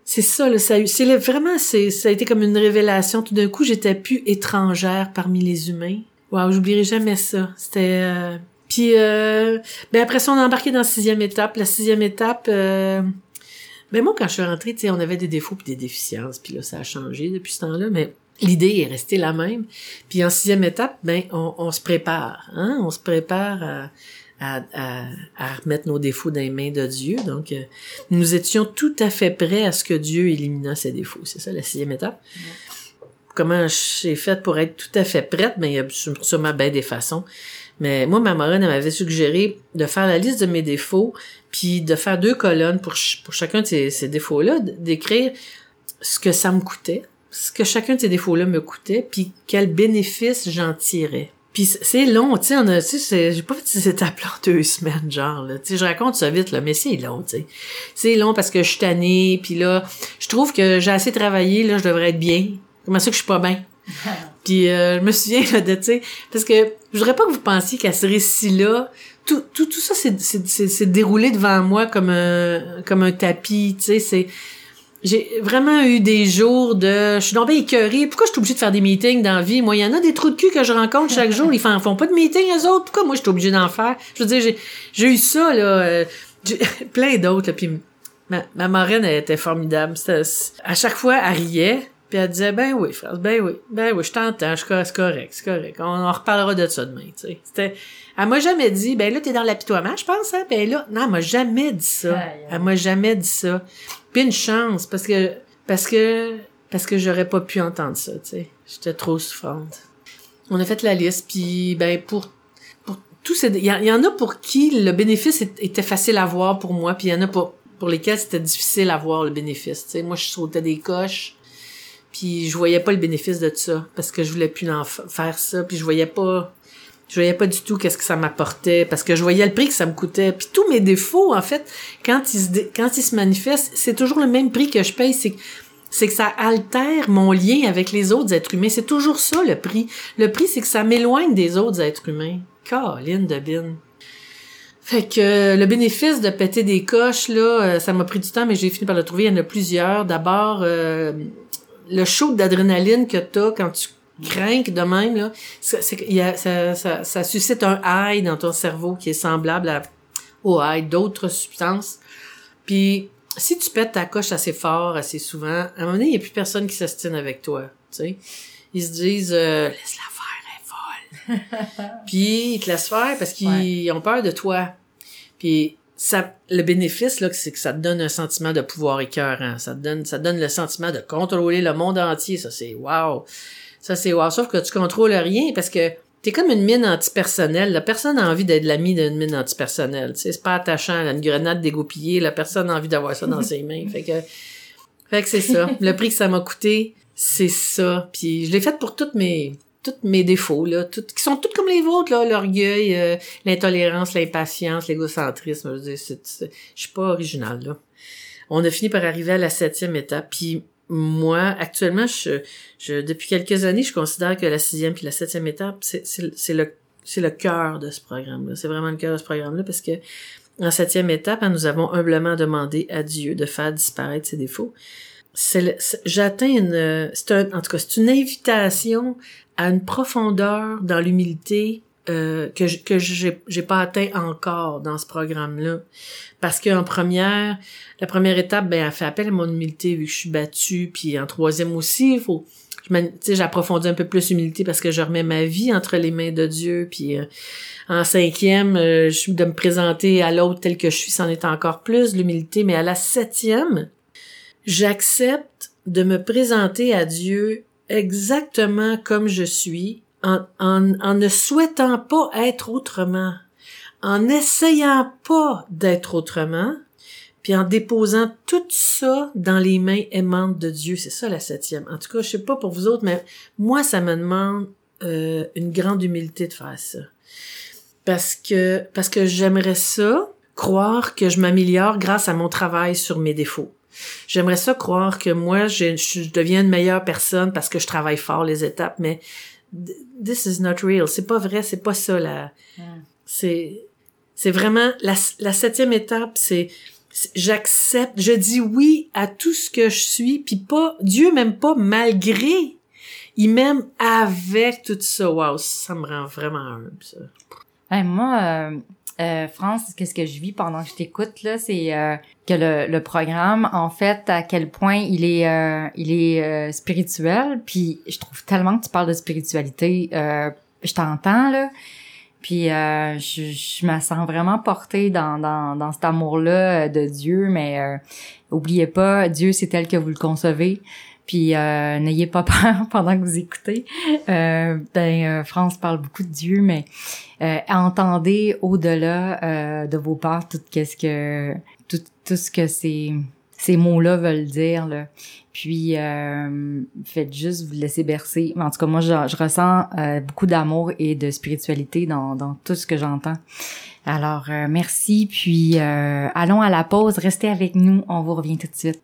c'est ça, là, ça c'est vraiment, c'est, ça a été comme une révélation. Tout d'un coup, j'étais plus étrangère parmi les humains. Waouh, j'oublierai jamais ça. C'était, euh, puis, euh, ben après ça, on a embarqué dans la sixième étape. La sixième étape, euh, ben moi, quand je suis rentrée, tu sais, on avait des défauts puis des déficiences, puis là, ça a changé depuis ce temps-là, mais l'idée est restée la même. Puis en sixième étape, ben, on, se prépare, hein, on se prépare à, à, à remettre nos défauts dans les mains de Dieu. Donc, euh, nous étions tout à fait prêts à ce que Dieu éliminât ces défauts. C'est ça, la sixième étape. Comment j'ai fait pour être tout à fait prête? Ben, il y a sûrement bien des façons. Mais moi, ma marraine, elle m'avait suggéré de faire la liste de mes défauts, puis de faire deux colonnes pour, ch- pour chacun de ces, ces défauts-là, d'écrire ce que ça me coûtait, ce que chacun de ces défauts-là me coûtait, puis quel bénéfice j'en tirais. Puis c'est long, tu sais, on a, tu sais, c'est- j'ai pas fait ces étapes-là en deux semaines, genre, là. Tu sais, je raconte ça vite, là, mais c'est long, tu sais. C'est long parce que je suis tannée, puis là, je trouve que j'ai assez travaillé, là, je devrais être bien. Comment ça que je suis pas bien? Puis euh, je me souviens là, de, tu sais, parce que je voudrais pas que vous pensiez qu'à ce récit-là, tout, tout, tout ça c'est, c'est, c'est, c'est déroulé devant moi comme un, comme un tapis, tu sais, c'est... J'ai vraiment eu des jours de... Je suis bien écœurée. Pourquoi je suis obligée de faire des meetings dans la vie? Moi, il y en a des trous de cul que je rencontre chaque jour. Ils font, font pas de meetings, eux autres. Pourquoi moi, je suis obligée d'en faire? Je veux dire, j'ai, j'ai eu ça, là. euh, plein d'autres, là. Puis ma, ma marraine, était formidable. À chaque fois, elle riait. Puis elle disait, ben oui, frère, ben oui, ben oui, je t'entends, je- c'est correct, c'est correct. On, on reparlera de ça demain, tu sais. C'était, elle m'a jamais dit, ben là, t'es dans l'apitoiement, je pense, hein? Ben là, non, elle m'a jamais dit ça. Elle m'a jamais dit ça. Puis une chance, parce que, parce que, parce que j'aurais pas pu entendre ça, tu sais. J'étais trop souffrante. On a fait la liste, puis ben pour, pour tous ces, il y, en- il y en a pour qui le bénéfice était facile à voir pour moi, puis il y en a pour, pour lesquels c'était difficile à voir le bénéfice, tu sais. Moi, je sautais des coches, puis je voyais pas le bénéfice de ça, parce que je voulais plus en fa- faire ça, puis je voyais pas, je voyais pas du tout qu'est-ce que ça m'apportait, parce que je voyais le prix que ça me coûtait. Puis tous mes défauts, en fait, quand ils se, quand ils se manifestent, c'est toujours le même prix que je paye, c'est c'est que ça altère mon lien avec les autres êtres humains. C'est toujours ça, le prix. Le prix, c'est que ça m'éloigne des autres êtres humains. Caroline de Bin. Fait que le bénéfice de péter des coches, là, euh, ça m'a pris du temps, mais j'ai fini par le trouver. Il y en a plusieurs. D'abord, euh, le shoot d'adrénaline que t'as quand tu crains de même, là, ça, suscite un high dans ton cerveau qui est semblable à, au high d'autres substances. Puis, si tu pètes ta coche assez fort, assez souvent, à un moment donné, il n'y a plus personne qui s'astine avec toi, tu sais. Ils se disent, euh, laisse-la faire, elle est folle. Puis, ils te laissent faire parce qu'ils ont peur de toi. Puis, ça, le bénéfice, là, c'est que ça te donne un sentiment de pouvoir écœurant. Ça te donne, ça te donne le sentiment de contrôler le monde entier. Ça, c'est wow. Ça, c'est wow. Sauf que tu contrôles rien parce que t'es comme une mine antipersonnelle. La personne a envie d'être l'ami d'une mine antipersonnelle. Tu sais, c'est pas attachant, là, une grenade dégoupillée. La personne a envie d'avoir ça dans ses mains. Fait que, fait que c'est ça. Le prix que ça m'a coûté, c'est ça. Puis je l'ai fait pour toutes mes, toutes mes défauts, là, toutes, qui sont toutes comme les vôtres, là, l'orgueil, euh, l'intolérance, l'impatience, l'égocentrisme. Je suis pas original, là. On a fini par arriver à la septième étape. Puis moi, actuellement, je, je, depuis quelques années, je considère que la sixième puis la septième étape, c'est, c'est, c'est le, c'est le cœur de ce programme-là. C'est vraiment le cœur de ce programme-là parce que en septième étape, nous avons humblement demandé à Dieu de faire disparaître ses défauts. J'atteins une, c'est un, en tout cas, c'est une invitation à une profondeur dans l'humilité euh, que je, que j'ai, pas atteint encore dans ce programme-là. Parce qu'en première, la première étape, ben, elle fait appel à mon humilité vu que je suis battue. Puis en troisième aussi, il faut, j'approfondis un peu plus l'humilité parce que je remets ma vie entre les mains de Dieu. Puis euh, en cinquième, euh, je de me présenter à l'autre tel que je suis, c'en est encore plus l'humilité. Mais à la septième, j'accepte de me présenter à Dieu exactement comme je suis, en, en, en ne souhaitant pas être autrement, en n'essayant pas d'être autrement, puis en déposant tout ça dans les mains aimantes de Dieu. C'est ça la septième. En tout cas, je sais pas pour vous autres, mais moi, ça me demande euh, une grande humilité de faire ça. Parce que, parce que j'aimerais ça, croire que je m'améliore grâce à mon travail sur mes défauts. J'aimerais ça croire que moi, je, je deviens une meilleure personne parce que je travaille fort les étapes, mais th- this is not real. C'est pas vrai, c'est pas ça là. C'est, c'est vraiment la, la septième étape, c'est c'est- j'accepte, je dis oui à tout ce que je suis, puis pas Dieu m'aime pas malgré, il m'aime avec tout ça. Wow, ça me rend vraiment humble ça. Hey, moi, euh, euh, France, qu'est-ce que je vis pendant que je t'écoute là, c'est euh, que le, le programme, en fait, à quel point il est, euh, il est euh, spirituel. Puis je trouve tellement que tu parles de spiritualité, euh, je t'entends là. Puis euh, je, je me sens vraiment portée dans, dans, dans cet amour-là de Dieu, mais oubliez pas, Dieu c'est tel que vous le concevez. Puis euh, n'ayez pas peur pendant que vous écoutez. Euh, ben, euh, France parle beaucoup de Dieu, mais euh, entendez au-delà euh, de vos peurs tout qu'est-ce que tout, ce que ces ces mots-là veulent dire là. Puis euh, faites juste vous laisser bercer. En tout cas, moi je, je ressens beaucoup d'amour et de spiritualité dans, dans tout ce que j'entends. Alors merci. Puis allons à la pause. Restez avec nous. On vous revient tout de suite.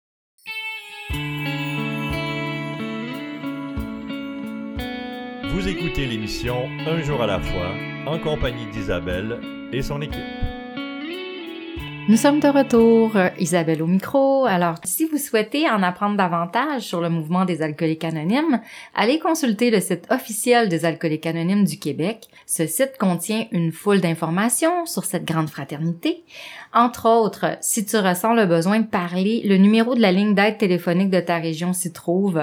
Vous écoutez l'émission Un jour à la fois en compagnie d'Isabelle et son équipe. Nous sommes de retour, Isabelle au micro. Alors, si vous souhaitez en apprendre davantage sur le mouvement des alcooliques anonymes, allez consulter le site officiel des alcooliques anonymes du Québec. Ce site contient une foule d'informations sur cette grande fraternité. Entre autres, si tu ressens le besoin de parler, le numéro de la ligne d'aide téléphonique de ta région s'y trouve.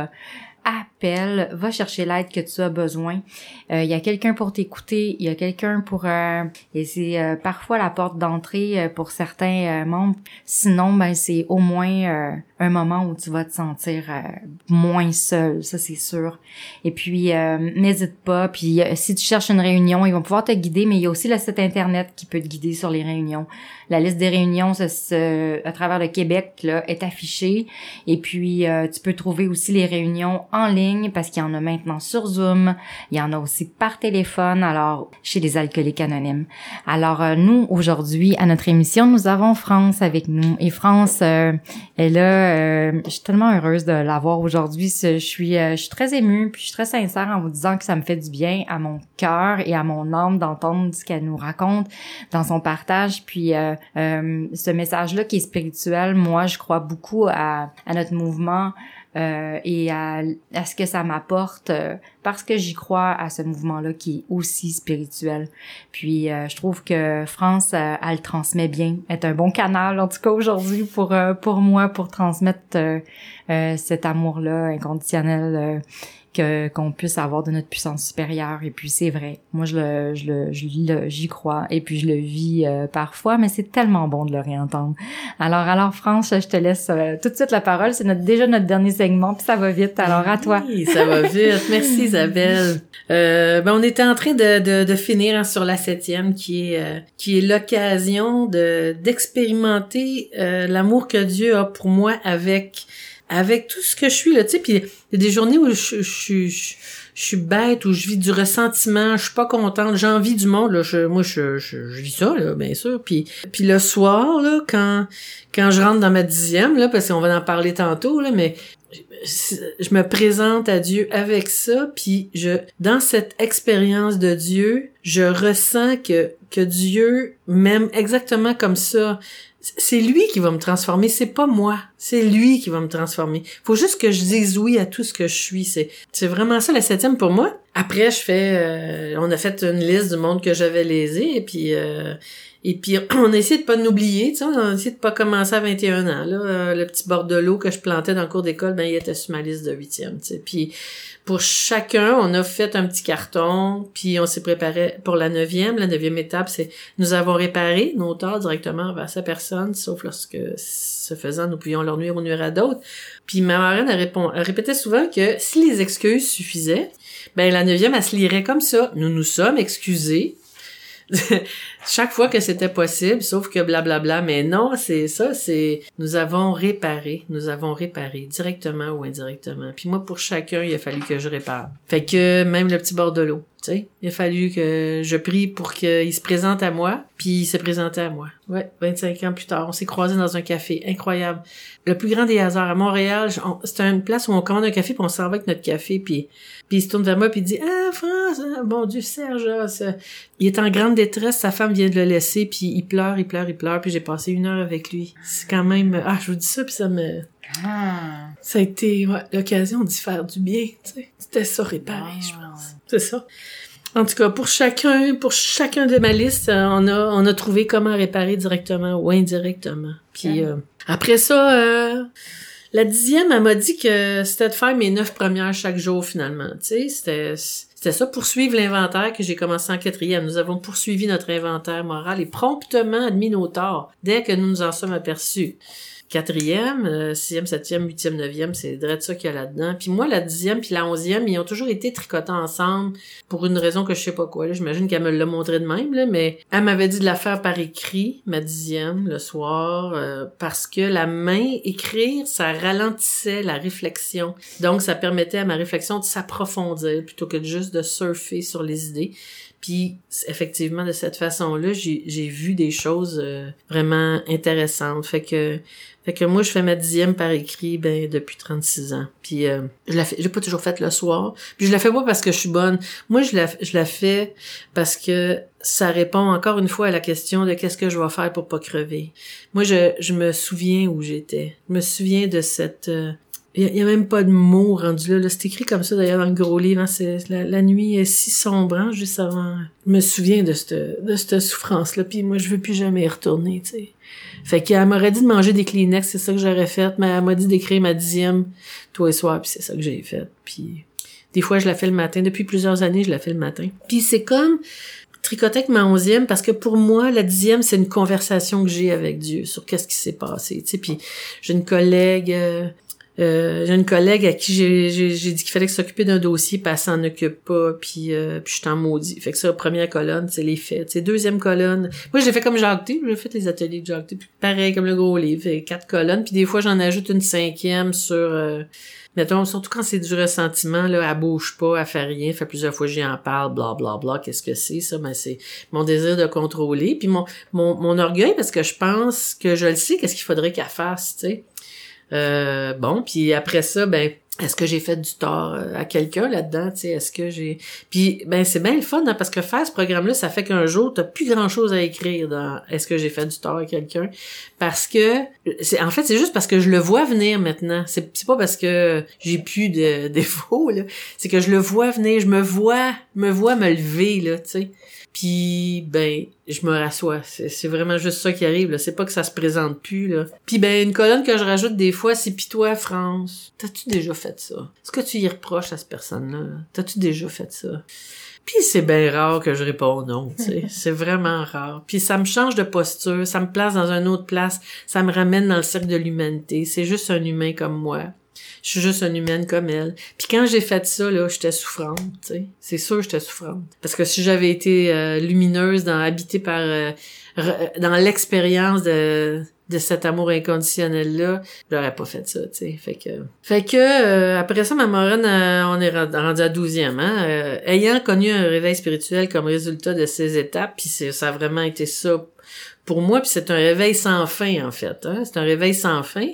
Appelle, va chercher l'aide que tu as besoin. Euh, Il y a quelqu'un pour t'écouter, il y a quelqu'un pour... euh, et c'est euh, parfois la porte d'entrée euh, pour certains membres. Sinon, ben c'est au moins un moment où tu vas te sentir euh, moins seul, ça c'est sûr. Et puis, euh, n'hésite pas. Puis, euh, si tu cherches une réunion, ils vont pouvoir te guider, mais il y a aussi le site Internet qui peut te guider sur les réunions. La liste des réunions ça, se- à travers le Québec là, est affichée. Et puis, euh, tu peux trouver aussi les réunions en ligne parce qu'il y en a maintenant sur Zoom, il y en a aussi par téléphone, alors chez les alcooliques anonymes. Alors euh, nous aujourd'hui à notre émission, nous avons France avec nous et France est là. Euh, je suis tellement heureuse de l'avoir aujourd'hui. Je suis je suis très émue puis je suis très sincère en vous disant que ça me fait du bien à mon cœur et à mon âme d'entendre ce qu'elle nous raconte dans son partage. Puis ce message là qui est spirituel, moi je crois beaucoup à notre mouvement euh, et à, à, ce que ça m'apporte euh, parce que j'y crois à ce mouvement-là qui est aussi spirituel. Puis euh, je trouve que France, elle le transmet bien, est un bon canal en tout cas aujourd'hui pour pour moi pour transmettre cet amour-là inconditionnel que qu'on puisse avoir de notre puissance supérieure. Et puis c'est vrai. Moi je le je le j'y crois. Et puis je le vis euh, parfois mais c'est tellement bon de le réentendre. Alors alors France je te laisse euh, tout de suite la parole. C'est notre déjà notre dernier segment puis ça va vite. Alors à toi. Oui, ça va vite. Merci Isabelle. Euh, ben on était en train de de, de finir sur la septième qui est euh, qui est l'occasion de d'expérimenter l'amour que Dieu a pour moi avec avec tout ce que je suis là, tu sais, puis il y a des journées où je, suis bête, où je vis du ressentiment, je suis pas contente, j'ai envie du monde, là, je, moi je, je, vis ça, là, bien sûr, puis puis le soir, là, quand quand je rentre dans ma dixième, là, parce qu'on va en parler tantôt, là, mais je me présente à Dieu avec ça, puis je dans cette expérience de Dieu, je ressens que que Dieu m'aime exactement comme ça c'est lui qui va me transformer, c'est pas moi. C'est lui qui va me transformer. Faut juste que je dise oui à tout ce que je suis. C'est, c'est vraiment ça la septième pour moi. Après, je fais, euh, on a fait une liste du monde que j'avais lésé et puis, euh, et puis on a essayé de pas nous oublier, tu sais, on a essayé de pas commencer à 21 ans. Là, euh, le petit bordelot que je plantais dans le cours d'école, ben il était sur ma liste de huitième. Tu sais. Puis pour chacun, on a fait un petit carton, puis on s'est préparé pour la neuvième. La neuvième étape, c'est nous avons réparé nos torts directement vers sa personne, sauf lorsque, ce faisant, nous pouvions leur nuire ou nuire à d'autres. Puis ma marraine, elle, répétait souvent que si les excuses suffisaient, ben la neuvième, elle se lirait comme ça. Nous nous sommes excusés chaque fois que c'était possible, sauf que blablabla. Mais non, c'est ça, c'est nous avons réparé, nous avons réparé directement ou indirectement. Puis moi, pour chacun, il a fallu que je répare. Fait que même le petit bord de l'eau, il a fallu que je prie pour qu'il se présente à moi, puis il s'est présenté à moi. Ouais, 25 ans plus tard, on s'est croisés dans un café, incroyable. Le plus grand des hasards à Montréal, c'était une place où on commande un café puis on s'en va avec notre café puis puis il se tourne vers moi puis il dit "Ah France, ah, bon Dieu Serge, ah, il est en grande détresse, sa femme vient de le laisser puis il pleure, il pleure, il pleure puis j'ai passé une heure avec lui. C'est quand même ah, je vous dis ça puis ça me ah. Ça a été ouais, l'occasion d'y faire du bien, tu sais. C'était ça réparer, je pense. C'est ça. En tout cas, pour chacun, pour chacun de ma liste, euh, on a, on a trouvé comment réparer directement ou indirectement. Puis euh, après ça, euh, la dixième, elle m'a dit que c'était de faire mes neuf premières chaque jour finalement. Tu sais, c'était c'était ça, poursuivre l'inventaire que j'ai commencé en quatrième. Nous avons poursuivi notre inventaire moral et promptement admis nos torts dès que nous nous en sommes aperçus quatrième, euh, sixième, septième, huitième, neuvième, c'est de ça qu'il y a là-dedans. Puis moi, la dixième puis la onzième, ils ont toujours été tricotés ensemble pour une raison que je sais pas quoi. J'imagine qu'elle me l'a montré de même, là, mais elle m'avait dit de la faire par écrit, ma dixième, le soir, euh, parce que la main, écrire, ça ralentissait la réflexion. Donc, ça permettait à ma réflexion de s'approfondir plutôt que juste de surfer sur les idées. Puis effectivement, de cette façon-là, j'ai vu des choses euh, vraiment intéressantes. Fait que fait que moi, je fais ma dixième par écrit ben, depuis 36 ans. Puis euh, je la pas toujours fait le soir. Puis je la fais pas parce que je suis bonne. Moi, je la, je la fais parce que ça répond encore une fois à la question de qu'est-ce que je vais faire pour pas crever. Moi, je, je me souviens où j'étais. Je me souviens de cette... Euh, il y, a même pas de mots rendus là. C'est écrit comme ça d'ailleurs dans le gros livre. Hein. La, nuit est si sombre, hein, juste avant. Je me souviens de cette de cette souffrance là. Puis moi, je veux plus jamais y retourner. Tu sais. Fait qu'elle m'aurait dit de manger des Kleenex, c'est ça que j'aurais fait, mais elle m'a dit d'écrire ma dixième tous les soirs, puis c'est ça que j'ai fait. Puis des fois, je la fais le matin. Depuis plusieurs années, je la fais le matin. Puis c'est comme tricoter avec ma onzième, parce que pour moi, la dixième, c'est une conversation que j'ai avec Dieu sur qu'est-ce qui s'est passé. Tu sais, puis j'ai une collègue... Euh, euh, j'ai une collègue à qui j'ai, dit qu'il fallait s'occuper d'un dossier, puis elle s'en occupe pas, puis, euh, je t'en maudit. Fait que ça, première colonne, c'est les faits. C'est deuxième colonne. Moi, j'ai fait comme Jacques j'ai fait les ateliers de Jacques puis pareil comme le gros livre, fait quatre colonnes, puis des fois j'en ajoute une cinquième sur... Euh, mettons, surtout quand c'est du ressentiment, là, elle bouge pas, elle fait rien, fait plusieurs fois j'y en parle, bla bla bla, qu'est-ce que c'est, ça? Ben, c'est mon désir de contrôler, puis mon, mon, mon orgueil, parce que je pense que je le sais, qu'est-ce qu'il faudrait qu'elle fasse, tu sais. Euh, bon, puis après ça, ben est-ce que j'ai fait du tort euh, à quelqu'un là-dedans, tu sais, est-ce que j'ai puis ben c'est bien le fun hein, parce que faire ce programme là, ça fait qu'un jour tu plus grand-chose à écrire dans est-ce que j'ai fait du tort à quelqu'un. Parce que c'est en fait c'est juste parce que je le vois venir maintenant, c'est c'est pas parce que j'ai plus de défauts là, c'est que je le vois venir, je me vois me vois me lever là, tu sais. Puis ben, je me rassois. C'est vraiment juste ça qui arrive. C'est pas que ça se présente plus. là. Puis ben, une colonne que je rajoute des fois, c'est pis toi, France. T'as-tu déjà fait ça? Est-ce que tu y reproches à cette personne-là? T'as-tu déjà fait ça? Puis c'est bien rare que je réponds non, tu sais. c'est vraiment rare. Puis ça me change de posture, ça me place dans une autre place, ça me ramène dans le cercle de l'humanité. C'est juste un humain comme moi. Je suis juste une humaine comme elle. Puis quand j'ai fait ça, là, j'étais souffrante, tu sais. C'est sûr j'étais souffrante. Parce que si j'avais été euh, lumineuse, dans habitée par... Euh, dans l'expérience de de cet amour inconditionnel là j'aurais pas fait ça tu sais fait que fait que euh, après ça ma marraine on est rendu à douzième hein ayant connu un réveil spirituel comme résultat de ces étapes puis ça a vraiment été ça pour moi puis c'est un réveil sans fin en fait hein? c'est un réveil sans fin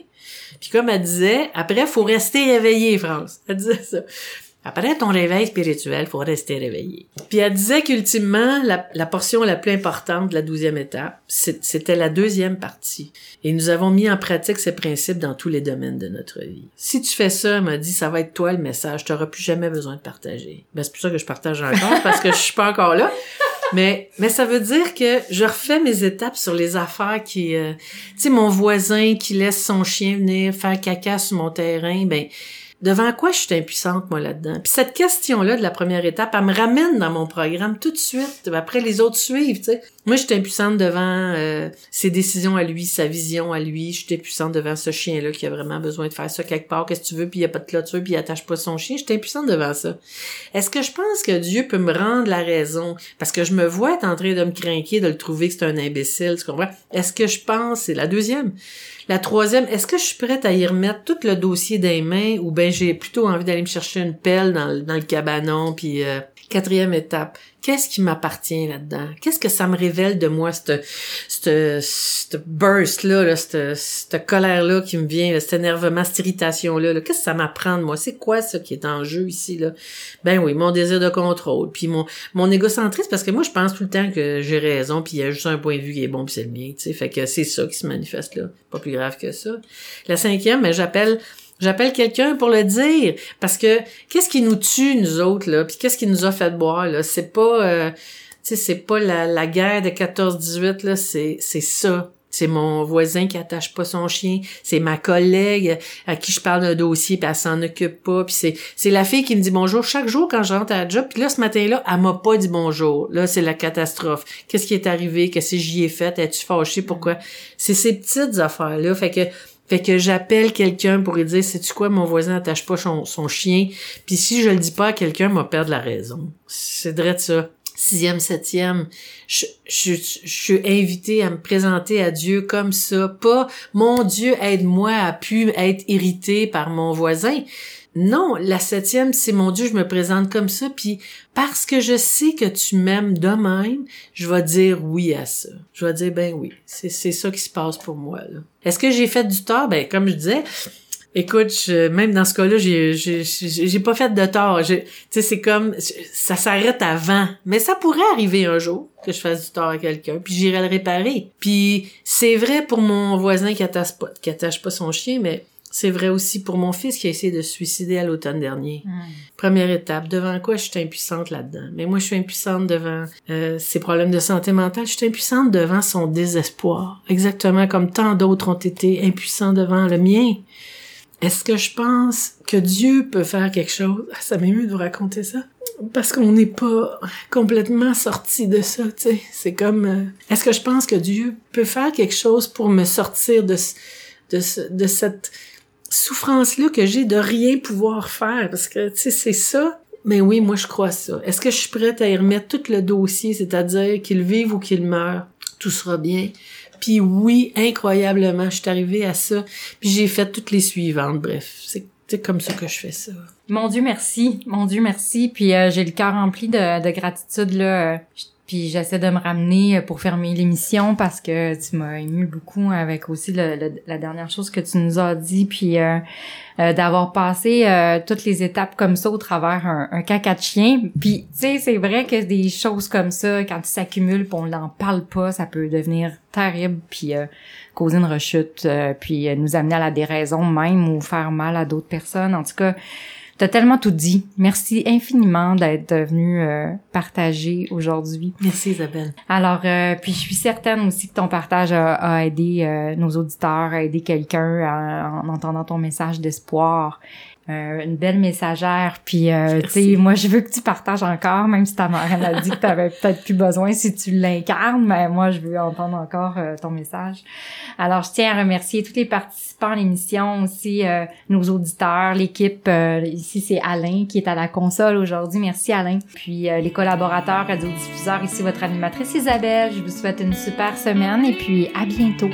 puis comme elle disait, après, faut rester réveillé, France. Elle disait ça. Après ton réveil spirituel, faut rester réveillé. Puis elle disait qu'ultimement, la, portion la plus importante de la douzième étape, c'était la deuxième partie. Et nous avons mis en pratique ces principes dans tous les domaines de notre vie. Si tu fais ça, elle m'a dit, ça va être toi le message. Tu n'auras plus jamais besoin de partager. Ben, c'est pour ça que je partage encore, parce que je suis pas encore là. Mais, mais ça veut dire que je refais mes étapes sur les affaires qui... Euh, tu sais, mon voisin qui laisse son chien venir faire caca sur mon terrain, ben devant quoi je suis impuissante, moi, là-dedans? Puis cette question-là de la première étape, elle me ramène dans mon programme tout de suite. Après, les autres suivent, tu. Moi, je suis impuissante devant euh, ses décisions à lui, sa vision à lui. Je suis impuissante devant ce chien-là qui a vraiment besoin de faire ça quelque part. Qu'est-ce que tu veux? Puis il n'y a pas de clôture, puis il attache pas son chien. Je suis impuissante devant ça. Est-ce que je pense que Dieu peut me rendre la raison? Parce que je me vois être en train de me craquer, de le trouver que c'est un imbécile, tu comprends? Est-ce que je pense, c'est la deuxième. La troisième, est-ce que je suis prête à y remettre tout le dossier des mains ou ben j'ai plutôt envie d'aller me chercher une pelle dans, le cabanon puis euh, quatrième étape, qu'est-ce qui m'appartient là-dedans? Qu'est-ce que ça me révèle de moi, cette, cette, burst-là, là, cette, colère-là qui me vient, cet énervement, cette irritation-là? -là, quest ce que ça m'apprend de moi? C'est quoi ça qui est en jeu ici? là? Ben oui, mon désir de contrôle, puis mon, mon égocentrisme, parce que moi, je pense tout le temps que j'ai raison, puis il y a juste un point de vue qui est bon, puis c'est le mien, tu sais. Fait que c'est ça qui se manifeste là. Pas plus grave que ça. La cinquième, ben, j'appelle J'appelle quelqu'un pour le dire parce que qu'est-ce qui nous tue nous autres là, puis qu'est-ce qui nous a fait boire là, c'est pas euh, tu sais c'est pas la, la guerre de 14-18 là, c'est c'est ça. C'est mon voisin qui attache pas son chien, c'est ma collègue à qui je parle d'un dossier puis elle s'en occupe pas, puis c'est c'est la fille qui me dit bonjour chaque jour quand je rentre à la job, puis là ce matin-là, elle m'a pas dit bonjour. Là, c'est la catastrophe. Qu'est-ce qui est arrivé? Qu'est-ce que j'y ai fait? Es-tu fâché Pourquoi? C'est ces petites affaires là, fait que fait que j'appelle quelqu'un pour lui dire, c'est-tu quoi, mon voisin n'attache pas son, chien. Puis si je le dis pas à quelqu'un, m'a perdre la raison. C'est vrai de ça. Sixième, septième, je, suis invitée à me présenter à Dieu comme ça. Pas, mon Dieu, aide-moi à pu être irrité par mon voisin. Non, la septième, c'est mon Dieu, je me présente comme ça, puis parce que je sais que tu m'aimes de même, je vais dire oui à ça. Je vais dire ben oui, c'est c'est ça qui se passe pour moi. Est-ce que j'ai fait du tort? Ben comme je disais, écoute, même dans ce cas-là, j'ai j'ai pas fait de tort. Tu sais, c'est comme ça s'arrête avant, mais ça pourrait arriver un jour que je fasse du tort à quelqu'un, puis j'irai le réparer. Puis c'est vrai pour mon voisin qui attache pas qui attache pas son chien, mais c'est vrai aussi pour mon fils qui a essayé de se suicider à l'automne dernier. Hmm. Première étape, devant quoi je suis impuissante là-dedans? Mais moi, je suis impuissante devant euh, ses problèmes de santé mentale. Je suis impuissante devant son désespoir. Exactement comme tant d'autres ont été impuissants devant le mien. Est-ce que je pense que Dieu peut faire quelque chose? Ah, ça m'émeut de vous raconter ça. Parce qu'on n'est pas complètement sorti de ça, tu sais. C'est comme... Euh, est-ce que je pense que Dieu peut faire quelque chose pour me sortir de, de, de cette souffrance-là que j'ai de rien pouvoir faire, parce que, tu sais, c'est ça. Mais oui, moi, je crois ça. Est-ce que je suis prête à y remettre tout le dossier, c'est-à-dire qu'il vive ou qu'il meure? Tout sera bien. Puis oui, incroyablement, je suis arrivée à ça. Puis j'ai fait toutes les suivantes. Bref, c'est comme ça que je fais ça. Mon Dieu, merci. Mon Dieu, merci. Puis euh, j'ai le cœur rempli de, de gratitude là. Euh, puis j'essaie de me ramener pour fermer l'émission parce que tu m'as ému beaucoup avec aussi la dernière chose que tu nous as dit. Puis euh, euh d'avoir passé euh, toutes les étapes comme ça au travers un, un caca de chien. Puis tu sais, c'est vrai que des choses comme ça, quand ils s'accumulent, on n'en parle pas, ça peut devenir terrible. Puis causer une rechute, puis nous amener à la déraison même ou faire mal à d'autres personnes. En tout cas, T'as tellement tout dit. Merci infiniment d'être venu euh, partager aujourd'hui. Merci Isabelle. Alors, euh, puis je suis certaine aussi que ton partage a, aidé euh, nos auditeurs, a aidé quelqu'un en entendant ton message d'espoir. Euh, une belle messagère. Puis, euh, tu sais, moi, je veux que tu partages encore, même si ta mère a dit que tu avais peut-être plus besoin si tu l'incarnes, mais moi, je veux entendre encore euh, ton message. Alors, je tiens à remercier tous les participants à l'émission, aussi nos auditeurs, l'équipe. ici, c'est Alain qui est à la console aujourd'hui. Merci, Alain. Puis, les collaborateurs, radiodiffuseurs, ici, votre animatrice Isabelle. Je vous souhaite une super semaine et puis à bientôt.